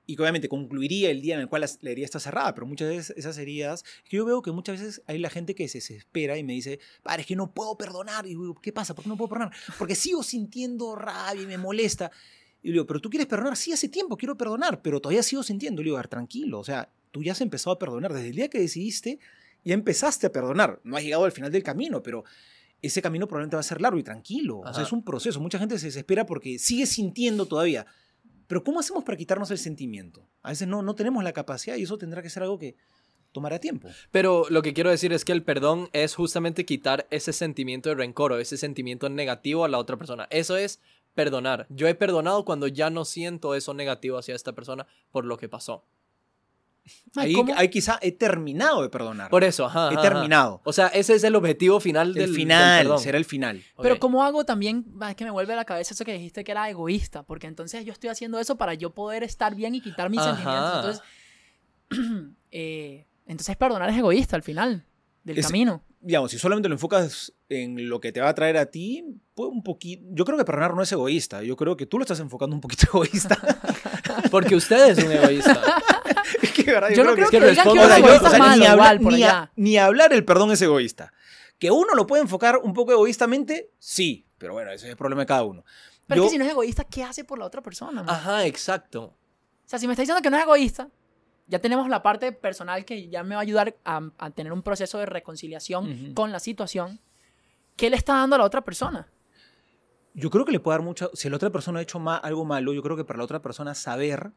Y que obviamente concluiría el día en el cual la herida está cerrada, pero muchas veces esas heridas, que yo veo que muchas veces hay la gente que se desespera y me dice, padre, es que no puedo perdonar. Y digo, ¿qué pasa? ¿Por qué no puedo perdonar? Porque sigo sintiendo rabia y me molesta. Y yo digo, pero tú quieres perdonar, sí, hace tiempo quiero perdonar, pero todavía sigo sintiendo. Y le digo, a ver, tranquilo, o sea, tú ya has empezado a perdonar. Desde el día que decidiste, ya empezaste a perdonar. No has llegado al final del camino, pero ese camino probablemente va a ser largo y tranquilo. O sea, es un proceso. Mucha gente se desespera porque sigue sintiendo todavía. Pero ¿cómo hacemos para quitarnos el sentimiento? A veces no, no tenemos la capacidad y eso tendrá que ser algo que tomará tiempo. Pero lo que quiero decir es que el perdón es justamente quitar ese sentimiento de rencor o ese sentimiento negativo a la otra persona. Eso es perdonar. Yo he perdonado cuando ya no siento eso negativo hacia esta persona por lo que pasó. Ay, Ahí, ahí quizá he terminado de perdonar. Por eso, ajá. he ajá, ajá. terminado. O sea, ese es el objetivo final del, El del final, perdón. será el final. Pero Ok. ¿cómo hago también? va, Es que me vuelve a la cabeza eso que dijiste que era egoísta, porque entonces yo estoy haciendo eso para yo poder estar bien y quitar mis Ajá. sentimientos. Entonces, eh, entonces perdonar es egoísta al final del Es- camino. Digamos, si solamente lo enfocas en lo que te va a traer a ti, pues un poquito. Yo creo que perdonar no es egoísta. Yo creo que tú lo estás enfocando un poquito egoísta. Porque usted es un egoísta. Yo no creo que que, digan que responda- un o sea, yo- egoísta o sea, es malo, ni, hablar, igual, por ni, a- allá. ni hablar el perdón es egoísta. Que uno lo puede enfocar un poco egoístamente, sí. Pero bueno, ese es el problema de cada uno. Pero Yo- es que si no es egoísta, ¿qué hace por la otra persona? man? Ajá, exacto. O sea, si me está diciendo que no es egoísta, ya tenemos la parte personal que ya me va a ayudar a, a tener un proceso de reconciliación con la situación. ¿Qué le está dando a la otra persona? Yo creo que le puede dar mucho. Si la otra persona ha hecho ma- algo malo, yo creo que para la otra persona saber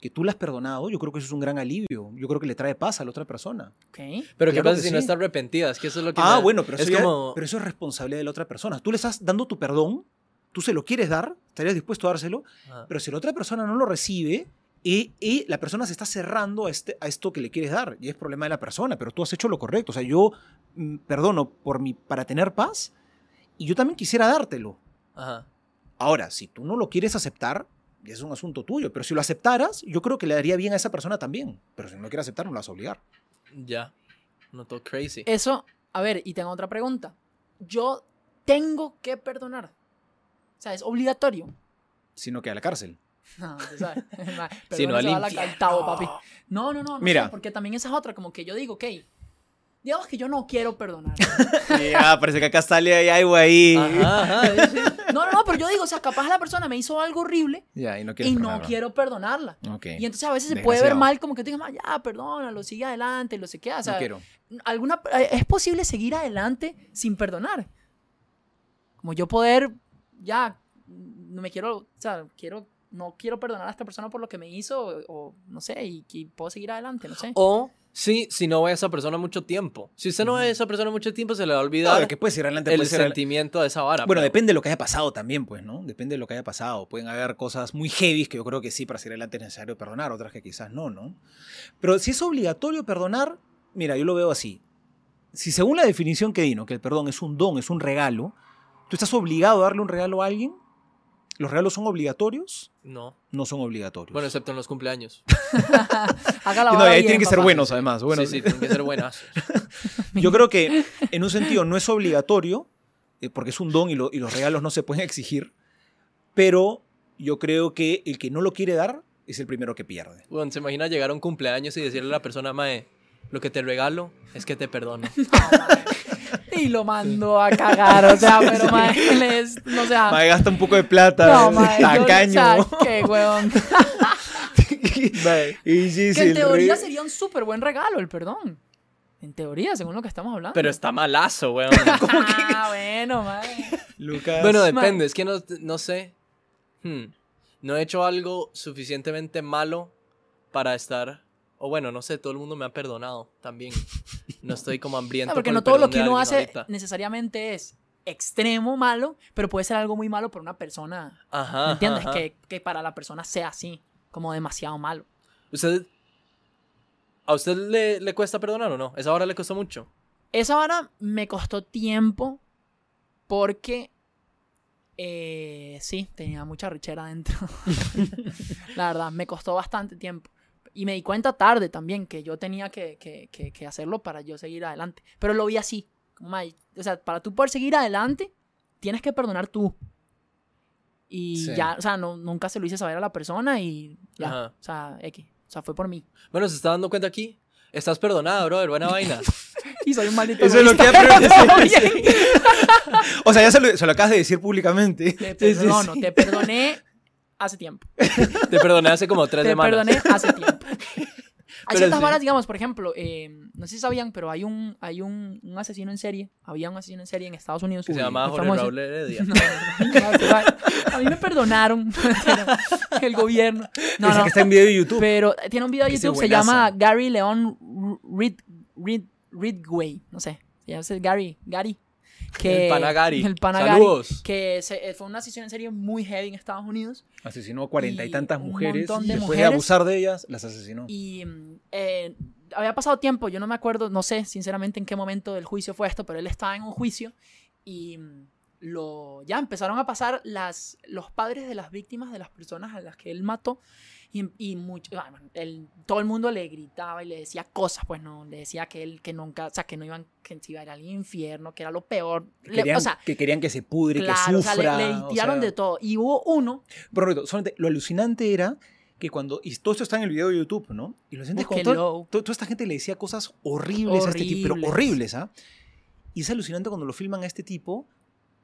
que tú la has perdonado, yo creo que eso es un gran alivio. Yo creo que le trae paz a la otra persona. ¿Ok? Pero ¿qué Claro pasa que si no sí. está arrepentida? Es que eso es lo que Ah, me- bueno, pero eso, es ya- como... pero eso es responsabilidad de la otra persona. Tú le estás dando tu perdón, tú se lo quieres dar, estarías dispuesto a dárselo, Ajá. pero si la otra persona no lo recibe y, y la persona se está cerrando a, este, a esto que le quieres dar, y es problema de la persona, pero tú has hecho lo correcto. O sea, yo mm, perdono por mi, para tener paz y yo también quisiera dártelo. Ajá. Ahora, si tú no lo quieres aceptar, ya es un asunto tuyo, pero si lo aceptaras, yo creo que le daría bien a esa persona también. Pero si no lo quieres aceptar, no lo vas a obligar. Ya. No todo crazy. Eso, a ver, y tengo otra pregunta. Yo tengo que perdonar. O sea, es obligatorio. Sino que a la cárcel. No, tú sabes. Si no, al se va la- infierno. al tabo, papi. No, no, no. no Mira. sé, porque también esa es otra, como que yo digo, ok, digamos que yo no quiero perdonar. Ya, parece que acá sale hay algo ahí. Ajá, ajá, sí, sí. No, no, no, pero yo digo, o sea, capaz la persona me hizo algo horrible Ya, y no y quieres no quiero perdonarla. Ok. Y entonces a veces se puede ver Desgraciado. mal como que tú digas, "Ah, ya, perdónalo, sigue adelante, lo sé qué. O sea, no quiero. alguna, eh, es posible seguir adelante sin perdonar. Como yo poder, ya, no me quiero, o sea, quiero, no quiero perdonar a esta persona por lo que me hizo, o, o no sé, y, y puedo seguir adelante, no sé. O sí, si no ve a esa persona mucho tiempo. Si usted no ve a esa persona mucho tiempo, se le va a olvidar No, que puedes ir adelante, el sentimiento de esa vara. Bueno, pero- depende de lo que haya pasado también, pues, ¿no? Depende de lo que haya pasado. Pueden haber cosas muy heavy que yo creo que sí, para seguir adelante es necesario perdonar, otras que quizás no, ¿no? Pero si es obligatorio perdonar, mira, yo lo veo así. Si según la definición que di, ¿no? que el perdón es un don, es un regalo, ¿tú estás obligado a darle un regalo a alguien? ¿Los regalos son obligatorios? No. No son obligatorios. Bueno, excepto en los cumpleaños. Haga la no, ahí bien, tienen que ser papá. buenos, además. Bueno, sí, sí, tienen que ser buenas. Yo creo que en un sentido no es obligatorio, eh, porque es un don y, lo- y los regalos no se pueden exigir, pero yo creo que el que no lo quiere dar es el primero que pierde. Bueno, se imagina llegar a un cumpleaños y decirle a la persona, mae, lo que te regalo es que te perdono. Y lo mando a cagar, o sea, pero mae, él es, no sea, Mae, gasta un poco de plata. no, mae, yo- tacaño. o sea, qué huevón. Mae, y sí, Que sí, en teoría rey- sería un súper buen regalo el perdón. En teoría, según lo que estamos hablando. Pero está malazo, weón. Ah, bueno, mae. Lucas. Bueno, Mae. depende, es que no, no sé. Hmm. No he hecho algo suficientemente malo para estar. O bueno, no sé, todo el mundo me ha perdonado también. No estoy como hambriento. No, porque por no todo lo que uno hace ahorita. necesariamente es extremo malo, pero puede ser algo muy malo por una persona. Ajá. ¿Me entiendes? ajá. Que, que para la persona sea así, como demasiado malo. ¿Usted. ¿A usted le, le cuesta perdonar o no? ¿Esa hora le costó mucho? Esa vara me costó tiempo porque eh, sí, tenía mucha richera adentro. la verdad, me costó bastante tiempo. Y me di cuenta tarde también que yo tenía que, que- que- que hacerlo para yo seguir adelante. Pero lo vi así. como, "Mae, O sea, para tú poder seguir adelante, tienes que perdonar tú. Y Sí. ya, o sea, no, nunca se lo hice saber a la persona y ya. Ajá. O sea, X. O sea, fue por mí. Bueno, se está dando cuenta aquí. Estás perdonada, brother. Buena vaina. Y soy un maldito Eso es lo que O sea, ya se lo, se lo acabas de decir públicamente. Te perdono, te perdoné hace tiempo. Te perdoné hace como tres te semanas. perdoné hace tiempo. Hay ciertas sí. varas, digamos, por ejemplo, eh, no sé si sabían, pero hay un, hay un, un asesino en serie. Había un asesino en serie en Estados Unidos. Que se llamaba Jorge famoso. Raúl Heredia. No, no, a mí me perdonaron el gobierno. No, Dice no, que está en video de YouTube. pero tiene un video de YouTube, se llama Gary León Rid, Rid, Ridgway, no sé, se llama Gary, Gary. Que, El Panagari. El Panagari. Saludos. Que se- eh, fue una asesino en serie muy heavy en Estados Unidos. Asesinó a cuarenta y Y tantas mujeres. de después de mujeres. abusar de ellas, las asesinó. Y mm, eh, había pasado tiempo, yo no me acuerdo, no sé sinceramente en qué momento del juicio fue esto, pero él estaba en un juicio y mm, lo, ya empezaron a pasar las, los padres de las víctimas de las personas a las que él mató y, y mucho, bueno, él- todo el mundo le gritaba y le decía cosas, pues no, le decía que él que nunca, o sea, que no iban, que se iba a ir al infierno, que era lo peor. Que Le- querían, o sea, que querían que se pudre, claro, que o sea, sufra. le, le o tiraron sea. de todo. Y hubo uno, Pero, solamente lo alucinante era que cuando. Y todo esto está en el video de YouTube, ¿no? Y lo alucinante es cuando Búsquenlo. todo- to- toda esta gente le decía cosas horribles, a este tipo, pero Horribles. horribles, ¿ah? Y es alucinante cuando lo filman a este tipo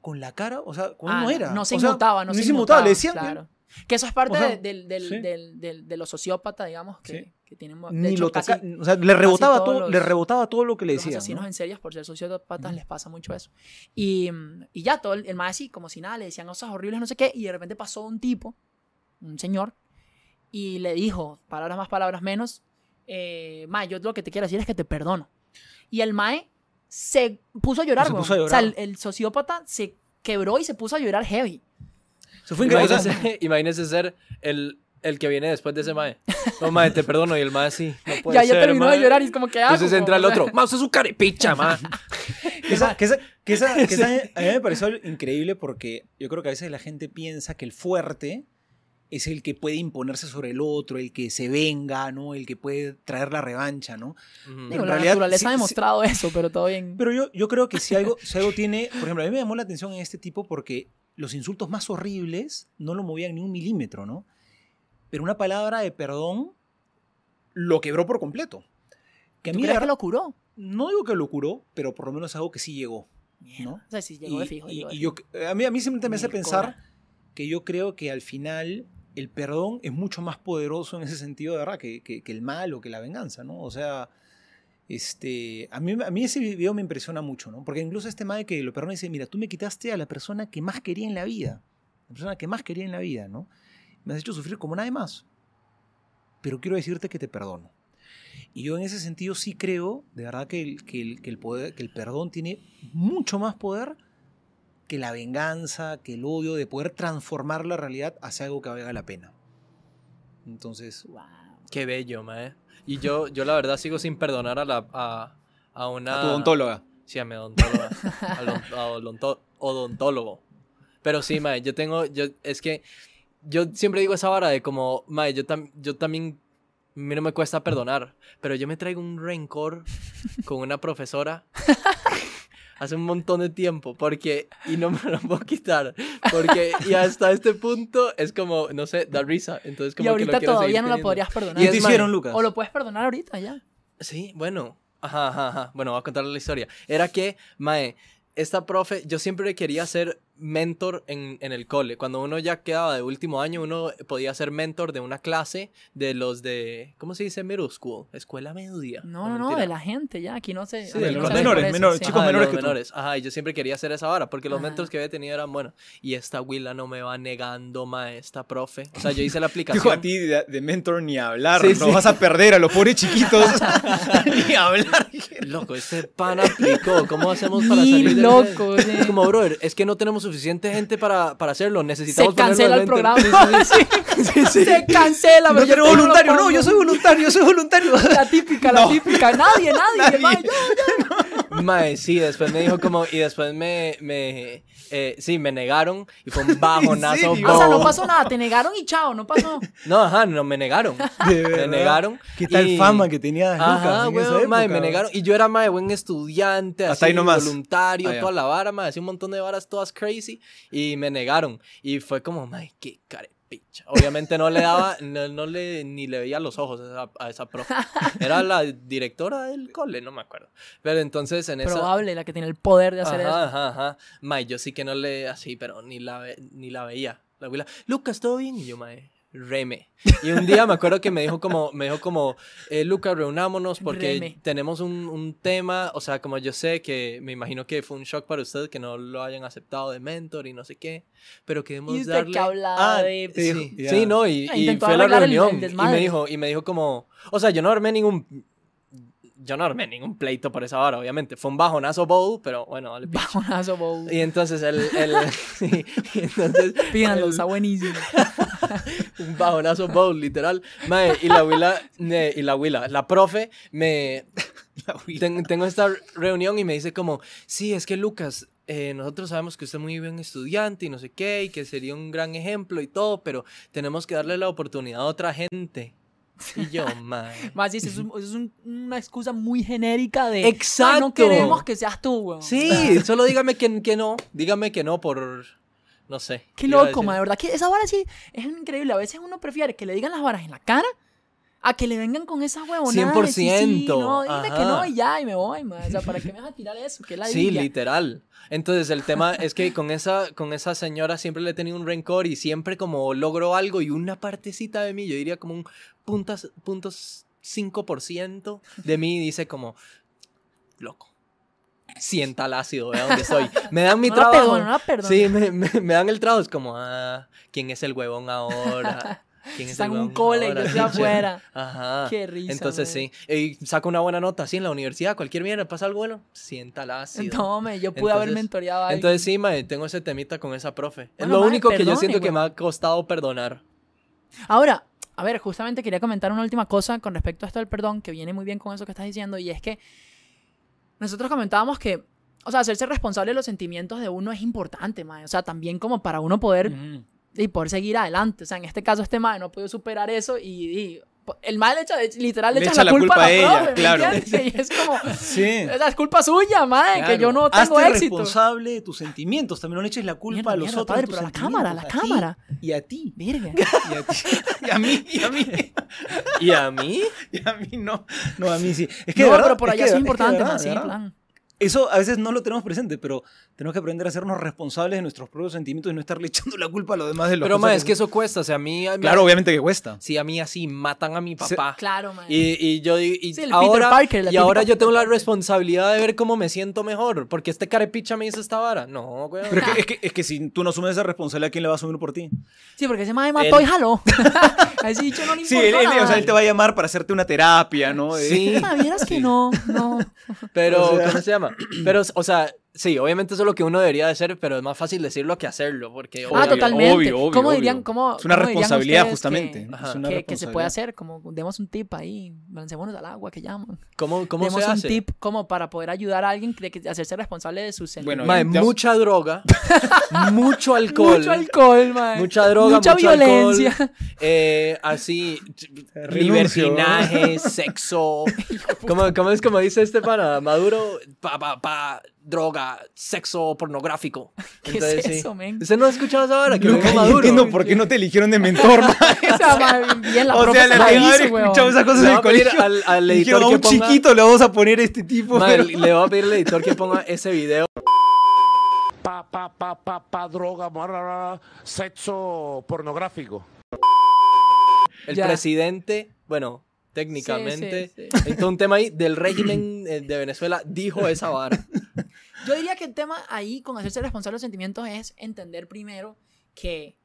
con la cara, o sea, como Ah, no era. No se O sea, inmutaba, no se inmutaba, inmutaba. le decían. Claro. Que eso es parte O sea, de- del, del, sí. del, del- de los sociópatas, digamos, que, Sí. que tienen... Ni hecho, lo casi toca, o sea, le rebotaba, todo, los- le rebotaba todo lo que le los decían. asesinos ¿no? en series, por ser sociópatas, Ujú. les pasa mucho eso. Y, mm, y ya, todo el, el más así, como si nada, le decían cosas horribles, no sé qué, y de repente pasó un tipo, un señor, y le dijo, palabras más, palabras menos, eh, Mae, yo lo que te quiero decir es que te perdono. Y el Mae se puso a llorar, Se weón. puso a O sea, llorar. el, el sociópata se quebró y se puso a llorar heavy. Eso fue increíble. Imagínese, imagínese ser el, el que viene después de ese mae. No, mae, te perdono. Y el mae sí. No puede ya, ya ser, terminó de mae. llorar y es como que... ah, Entonces entra el otro. Mae, usted es un carepicha, mae. Que esa, que esa- que esa- que esa a mí me pareció increíble porque yo creo que a veces la gente piensa que el fuerte es el que puede imponerse sobre el otro, el que se venga, ¿no? El que puede traer la revancha, ¿no? Digo, En la realidad, naturaleza sí- ha sí- demostrado eso, pero todo bien. Pero yo, yo creo que si algo, si algo tiene, por ejemplo, a mí me llamó la atención en este tipo porque los insultos más horribles no lo movían ni un milímetro, ¿no? Pero una palabra de perdón lo quebró por completo. Que a ¿Tú mí crees que lo curó? no digo que lo curó, pero por lo menos algo que sí llegó. ¿no? O sea, si llegó y, de fijo. y- y yo, a, mí, a mí simplemente me hace pensar cobra. que yo creo que al final el perdón es mucho más poderoso en ese sentido, de verdad, que, que- que el mal o que la venganza, ¿no? O sea, este, a, mí, a mí ese video me impresiona mucho, ¿no? Porque incluso este madre que lo perdona dice, mira, tú me quitaste a la persona que más quería en la vida, la persona que más quería en la vida, ¿no? Me has hecho sufrir como nadie más, pero quiero decirte que te perdono. Y yo en ese sentido sí creo, de verdad, que el, que el, que el poder, que el perdón tiene mucho más poder que la venganza, que el odio, de poder transformar la realidad hacia algo que valga la pena. Entonces, Wow. Qué bello, mae. Y yo, yo la verdad sigo sin perdonar a la a, a una a tu odontóloga. Sí, a mi odontóloga. a odontólogo. Pero sí, mae, yo tengo, yo, es que yo siempre digo esa vara de como, mae, yo, tam- yo también, a mí no me cuesta perdonar, pero yo me traigo un rencor con una profesora hace un montón de tiempo, porque, y no me lo puedo quitar, porque, y hasta este punto es como, no sé, da risa, entonces como Y que lo ahorita todavía no la podrías perdonar. ¿Y te hicieron, Lucas? O lo puedes perdonar ahorita ya. Sí, bueno. Ajá, ajá, ajá. Bueno, voy a contar la historia. Era que, mae, esta profe, yo siempre quería ser mentor en, en el cole. Cuando uno ya quedaba de último año, uno podía ser mentor de una clase de los de, ¿cómo se dice? Middle school, escuela media. No, ¿O no, no, de la gente ya. Aquí no sé. Sí, de los menores, menores, sí. chicos Ajá, menores que tú. menores. Ajá, y yo siempre quería hacer esa vara, porque los Ajá. mentors que había tenido eran buenos. Y esta Willa no me va negando, mae, esta profe. O sea, yo hice la aplicación. Dijo a ti de, de mentor ni hablar, Sí, no sí. vas a perder a los pobres chiquitos. ni hablar. Loco, este pan aplicó. ¿Cómo hacemos para salir de loco, sí. Es como, brother, es que no tenemos suficiente gente para, para hacerlo. Se Necesitamos cancela el programa. de mentor". Sí, sí, sí. Se cancela, No pero yo lo voluntario, no, yo soy voluntario, yo soy voluntario. La típica, la No. típica. Nadie, nadie. Nadie. mae, yo- Mae, sí, después me dijo como, y después me, me eh, sí, me negaron y fue un bajonazo. serio? O sea, no pasó nada. Te negaron y chao, no pasó. No, ajá, no, me negaron. De Me negaron. ¿Qué tal y- fama que tenía Ajá, weón, época? me negaron. Y yo era, mae, buen estudiante, Hasta así, ahí nomás. voluntario, Ah, toda la vara, mae, hacía un montón de varas todas crazy. Y me negaron. Y fue como, mae, qué carepicha. Obviamente no le daba, no, no le, ni le veía los ojos a esa, a esa profe. Era la directora del cole, no me acuerdo. Pero entonces en esa... Probable, la que tiene el poder de hacer Ajá, eso. ajá, ajá. Mae, yo sí que no le así, pero ni la, ve- ni la veía. La abuela, Lucas, ¿todo bien? Y yo, mae, reme. Y un día me acuerdo que me dijo como, me dijo como, eh, Lucas, reunámonos porque Reme. tenemos un, un tema, o sea, como yo sé que me imagino que fue un shock para usted que no lo hayan aceptado de mentor y no sé qué, pero queremos Y usted darle... que hablaba Ah, de... Sí, ya. sí, no, y, y fue a la arreglar el- el reunión y me dijo, y me dijo como, o sea, yo no armé ningún, yo no armé ningún pleito por esa hora, obviamente, fue un bajonazo bowl, pero bueno. Bajonazo, bow. Y entonces el, el sí, y entonces Pídanlo, el- está buenísimo. un bajonazo bowl, literal. Mae, y la huila, ne- y la huila, la profe me La ten- tengo esta reunión y me dice como, sí, es que Lucas, eh, nosotros sabemos que usted es muy buen estudiante y no sé qué, y que sería un gran ejemplo y todo, pero tenemos que darle la oportunidad a otra gente. Y yo, mae. Más dice, es, eso es un- una excusa muy genérica de... Exacto. "Ay, No queremos que seas tú, weón. Sí, solo dígame que, que no, dígame que no por, no sé. Qué loco, ma, de verdad que esa vara sí es increíble. A veces uno prefiere que le digan las varas en la cara a que le vengan con esa huevonadas. de, sí, sí, 100%, no, dime que no y ya, y me voy, ma. O sea, ¿para qué me vas a tirar eso? ¿Qué la Sí, literal. Entonces el tema es que con esa, con esa señora siempre le he tenido un rencor y siempre como logro algo y una partecita de mí, yo diría como un puntas, puntos 5% de mí dice como, loco, sienta el ácido, vea dónde estoy. Me dan mi no trabajo. perdono, no la perdono. Sí, me, me- me dan el trabajo, es como, ah, ¿quién es el huevón ahora? ¿Quién es Está el en un huevón cole y yo ahora, estoy afuera. Ajá. Qué risa, Entonces man. sí, y saco una buena nota así en la universidad, cualquier mierda, pasa algo bueno, sienta el ácido. No, me, yo pude haber mentoreado a alguien. Entonces sí, mae, tengo ese temita con esa profe. es lo único que yo siento que me ha costado perdonar. Ahora, a ver, justamente quería comentar una última cosa con respecto a esto del perdón, que viene muy bien con eso que estás diciendo, y es que nosotros comentábamos que, o sea, hacerse responsable de los sentimientos de uno es importante, mae. O sea, también como para uno poder, y poder seguir adelante. O sea, en este caso, este mae no ha podido superar eso y, y el mae le echa, literal le, Le echa, la, culpa, a, la ella, profe, ¿me claro. Y es como, Sí. esa es culpa suya, mae, que yo no tengo Hazte éxito. responsable de tus sentimientos. También no le eches la culpa Mierda, a los mierda, otros. padre, pero a la cámara, a la cámara. Y a ti. Virgen. Y a ti. Y a mí. Y a mí. ¿Y a mí? Y a mí no. No, a mí sí. Es que no, de verdad, pero por es allá que- eso es es que de importante, verdad, mae, de sí, plan. Eso a veces no lo tenemos presente, pero tenemos que aprender a hacernos responsables de nuestros propios sentimientos y no estarle echando la culpa a los demás de los Pero, mae, es que eso cuesta. O sea, a mí... a mí- Claro, obviamente que cuesta. Sí, a mí así matan a mi papá. Claro, mae. Y, y yo y Sí, el Peter ahora, Parker, la y ahora yo tengo Peter la Parker. responsabilidad de ver cómo me siento mejor. Porque este carepicha me hizo esta vara. No, güey. Pero es que, es, que, es que si tú no asumes esa responsabilidad, ¿quién le va a asumir por ti? Sí, porque ese mae mató Él- y jaló. Así dicho no le Sí, él, él- o sea, él te va a llamar para hacerte una terapia, ¿no? Sí. Vieras que no, no. Pero, O sea- ¿cómo se llama? Pero, o sea, sí, obviamente eso es lo que uno debería de hacer, pero es más fácil decirlo que hacerlo, porque... ah, Obvio, totalmente. obvio, obvio, ¿Cómo obvio. dirían, cómo, Es una cómo responsabilidad, justamente. Que, Ajá. Es una que- que se puede hacer, como demos un tip ahí, lancémonos al agua, que llaman. ¿Cómo, cómo demos se un tip como para poder ayudar a alguien de que hacerse responsable de sus Bueno, sentimientos. Mae, Ya- mucha droga, mucho alcohol, Mucho alcohol, mae. mucha droga, Mucha mucho violencia. alcohol, eh, así, libertinaje, sexo. ¿Cómo, cómo es como dice este pana? Maduro, pa, pa, pa, droga. Para sexo pornográfico. ¿Qué Entonces, es sí. eso, men? ¿Usted no ha escuchado esa hora? Que Nunca maduro. entiendo por qué no te eligieron de mentor. O sea, ma, bien, la o sea, se la la de haber escuchado esas cosas Le en voy el a pedir colegio. al, al editor a que un ponga... chiquito le vamos a poner este tipo. Madre, pero- le voy a pedir al editor que ponga ese video. pa, pa, pa, pa, pa, droga, bla, sexo pornográfico. El Ya. presidente, bueno, técnicamente, Sí, sí, sí. hay todo un tema ahí del régimen eh, de Venezuela, dijo esa vara. Yo diría que el tema ahí con hacerse responsable de los sentimientos es entender primero que,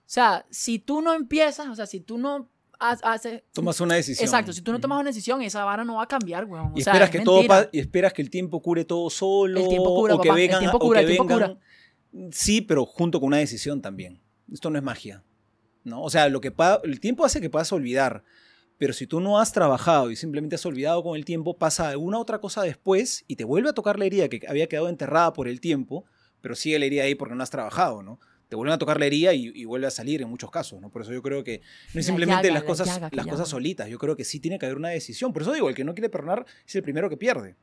o sea, si tú no empiezas, o sea, si tú no ha- haces... Tomas una decisión. Exacto, si tú no tomas una decisión, esa vara no va a cambiar, weón. O Y sea, esperas es que todo mentira. pa- y esperas que el tiempo cure todo solo. El tiempo cura, o que papá, el vengan, tiempo o cura, que el tiempo vengan- Sí, pero junto con una decisión también. Esto no es magia. ¿no? O sea, lo que el tiempo hace que puedas olvidar. Pero si tú no has trabajado y simplemente has olvidado con el tiempo, pasa alguna otra cosa después y te vuelve a tocar la herida que había quedado enterrada por el tiempo, pero sigue la herida ahí porque no has trabajado, ¿no? Te vuelven a tocar la herida y, y vuelve a salir en muchos casos, ¿no? Por eso yo creo que no La es simplemente llaga, las la cosas, llaga las cosas solitas. Yo creo que sí tiene que haber una decisión. Por eso digo, el que no quiere perdonar es el primero que pierde.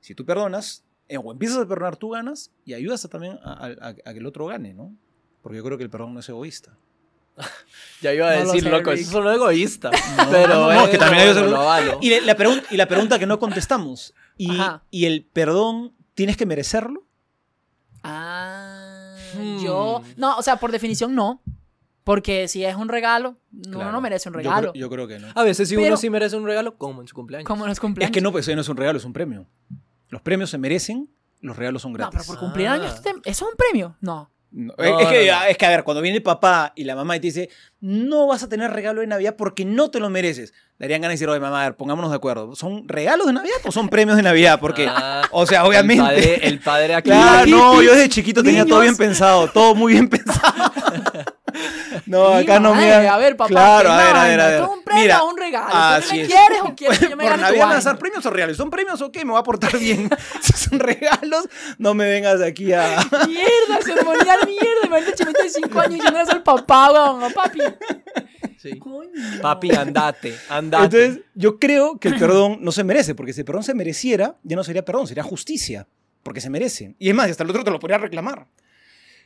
Si tú perdonas, eh, o empiezas a perdonar, tú ganas y ayudas a también a, a- a que el otro gane, ¿no? Porque yo creo que el perdón no es egoísta. Ya iba a No lo decir, sé, loco, Rick. eso es lo egoísta. pero no, no, que también hay lo avalo. Y la, y la pregunta que no contestamos, ¿y. ¿y el perdón tienes que merecerlo? Ah, Hmm. yo... No, o sea, por definición no. Porque si es un regalo, uno Claro. no merece un Yo regalo. creo- Yo, creo que no. A veces si Pero- uno sí merece un regalo, como en su cumpleaños. Como en los cumpleaños. Es que no, pues eso no es un regalo, es un premio. Los premios se merecen, los regalos son No, gratis. pero por cumplir Ah. años, ¿eso es un premio? No. No, No, es, que, no, no. es que, a ver, cuando viene el papá y la mamá y te dice, no vas a tener regalo de Navidad porque no te lo mereces, darían ganas de decir, oye, mamá, a ver, pongámonos de acuerdo. ¿Son regalos de Navidad o son premios de Navidad? Porque, Ah, o sea, obviamente. El padre, el padre aquí. Claro, no, yo desde chiquito tenía todo bien pensado, todo muy bien pensado. No, acá no mira. A ver, papá. Claro, ¿qué a ver, a ver, a ver. ¿Esto es un premio Mira, o un regalo? así ¿Tú me es. quieres o quieres que yo me Por gane Navidad me van a vaina? dar premios o regalos. ¿Son premios o qué? Me voy a portar bien. si son regalos, no me vengas aquí a. Mierda, ceremonial, mierda. Imagínate chimito de 5 años diciendo eso al papá, weón. a papi. Sí. Coño. Papi, andate, andate. Entonces, yo creo que el perdón no se merece, porque si el perdón se mereciera, ya no sería perdón, sería justicia, porque se merece. Y es más, hasta el otro te lo podría reclamar.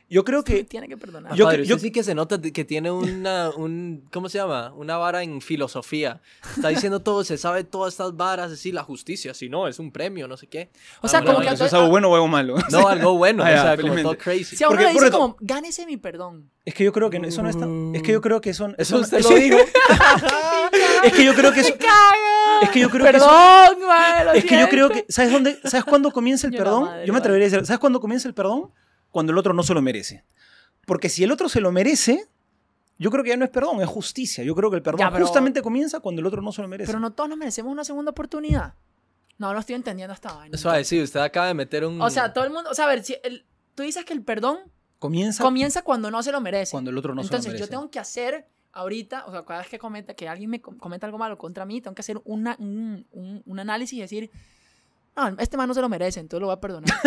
Yo creo que Tiene que perdonar. Ah, yo- padre, yo- sí que se nota que tiene una, un, ¿cómo se llama? Una vara en filosofía. Está diciendo todo, se sabe todas estas varas, así, la justicia, si no, es un premio, no sé qué. O sea, Ah, como bueno, que ¿Eso es algo bueno o algo malo? No, algo bueno, Ah, o sea, como todo crazy. Si a uno Porque- le dice porque- como, gánese mi perdón. Es que yo creo que eso no está. Es que yo creo que eso. Eso usted lo dijo. Es que yo creo que eso. Es que yo creo que eso- Perdón, mae, lo Es que yo creo que. ¿Sabes dónde? ¿Sabes cuándo comienza el Yo perdón? madre, Yo me atrevería a decir. ¿Sabes cuándo comienza el perdón? Cuando el otro no se lo merece. Porque si el otro se lo merece, yo creo que ya no es perdón, es justicia. Yo creo que el perdón Ya, pero- justamente comienza cuando el otro no se lo merece. Pero no todos nos merecemos una segunda oportunidad. No, no estoy entendiendo esta vaina. Eso va a decir, usted acaba de meter un... O sea, todo el mundo. O sea, a ver, si el- tú dices que el perdón comienza comienza cuando no se lo merece. cuando el otro no Entonces, se lo merece. yo tengo que hacer ahorita, o sea, cada vez que, cometa, que alguien me com- comenta algo malo contra mí, tengo que hacer una, un, un- un análisis y decir, no, este man no se lo merece, entonces lo voy a perdonar.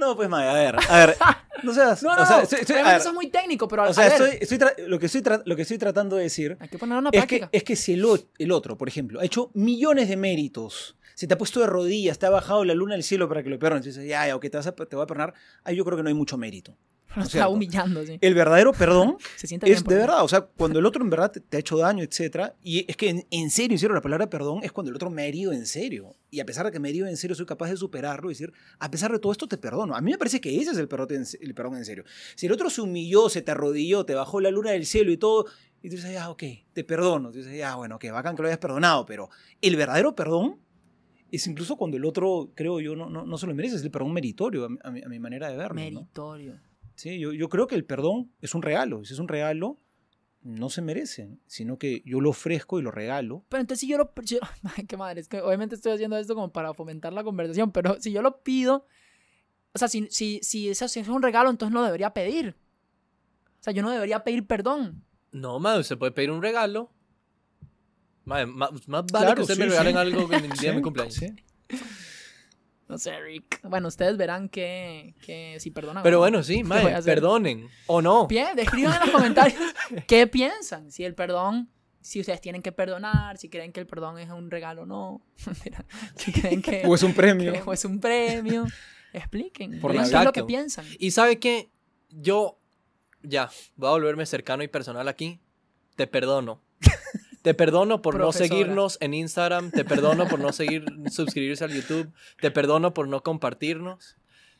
No, pues, madre, a ver, a ver. No seas. No, no, o sea, no, a ver, eso es muy técnico, pero o a sea, ver, estoy, estoy lo, que estoy lo que estoy tratando de decir hay que ponerlo en una es que, es que si el, otro, por ejemplo, ha hecho millones de méritos, se te ha puesto de rodillas, te ha bajado la luna del cielo para que lo perdones, y dices, ya, ya, ok, te, vas a- te voy a perdonar, ahí yo creo que no hay mucho mérito. Lo es está cierto. humillando, sí. El verdadero perdón Se siente bien es de verdad, o sea, cuando el otro en verdad te, te ha hecho daño, etcétera, y es que en, en serio, serio, la palabra perdón es cuando el otro me ha herido en serio, y a pesar de que me ha herido en serio, soy capaz de superarlo y decir, a pesar de todo esto te perdono. A mí me parece que ese es el perdón en, el perdón en serio. Si el otro se humilló, se te arrodilló, te bajó la luna del cielo y todo, y tú dices, ya, ok, te perdono, tú dices, ya, bueno, ok, bacán que lo hayas perdonado, pero el verdadero perdón es incluso cuando el otro, creo yo, no, no, no se lo merece, es el perdón meritorio, a mi, a mi- manera de verlo. ¿no? Sí, yo, yo creo que el perdón es un regalo. Si es un regalo, no se merece, sino que yo lo ofrezco y lo regalo. Pero entonces si yo lo... yo- Ay, qué madre, es que obviamente estoy haciendo esto como para fomentar la conversación, pero si yo lo pido, o sea, si, si, si eso si es un regalo, entonces no debería pedir. O sea, yo no debería pedir perdón. No, madre, usted puede pedir un regalo. Madre, más, más vale Claro, que usted sí, me sí. regalen algo en el día de mi cumpleaños. sí. No sé, Rick. Bueno, ustedes verán que, que si perdonan. Pero no. bueno, sí, ¿Qué voy a madre, hacer? perdonen. O no. Bien, escriban en los comentarios qué piensan. Si el perdón, si ustedes tienen que perdonar, si creen que el perdón es un regalo o no. Si creen que, O es un premio. que- o es un premio. Expliquen. Por la lo que piensan. Y sabe que yo, ya, voy a volverme cercano y personal aquí. Te perdono. Te perdono por no seguirnos en Instagram. Te perdono por no seguir, suscribirse al YouTube. Te perdono por no compartirnos.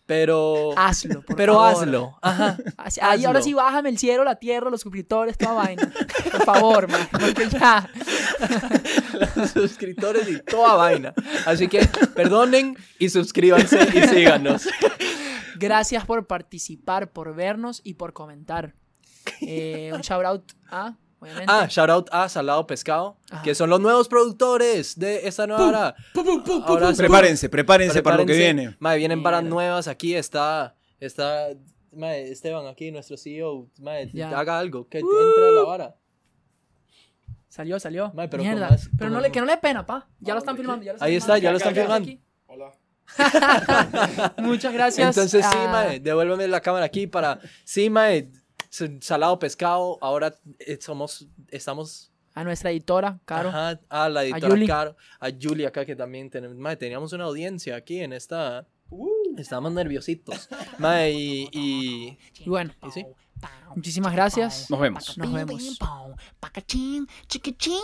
Pero, Hazlo, por pero favor. hazlo. Ajá. Ahí ahora sí bájame el cielo, la tierra, los suscriptores, toda vaina. Por favor, man. Porque ya. Los suscriptores y toda vaina. Así que perdonen y suscríbanse y síganos. Gracias por participar, por vernos y por comentar. Eh, un shout out a, obviamente. Ah, shout out a Salado Pescado, Ajá. que son los nuevos productores de esta nueva hora. Ahora sí. Prepárense, prepárense para lo que viene. Mae, vienen varas nuevas aquí. Está, está mae, Esteban aquí, nuestro CEO. Mae, Ya. haga algo, que entre a la vara. Salió, salió. Mae, pero Mierda. más- pero no le, que no le pena, pa. Ya ¿A lo están filmando. ya lo están Ahí está, filmando. ya lo están filmando. Hola. Muchas gracias. Entonces, sí, mae, devuélveme la cámara aquí para. Sí, mae, salado pescado. Ahora eh, somos, estamos. A nuestra editora, Caro. Ajá, a la editora Yuli. Caro. A Julie acá que también tenemos. Mae, teníamos una audiencia aquí en esta. Estábamos nerviositos. Mae, y. y Y bueno, y sí. muchísimas gracias. Nos vemos. Nos vemos. Pacachín, chiquichín,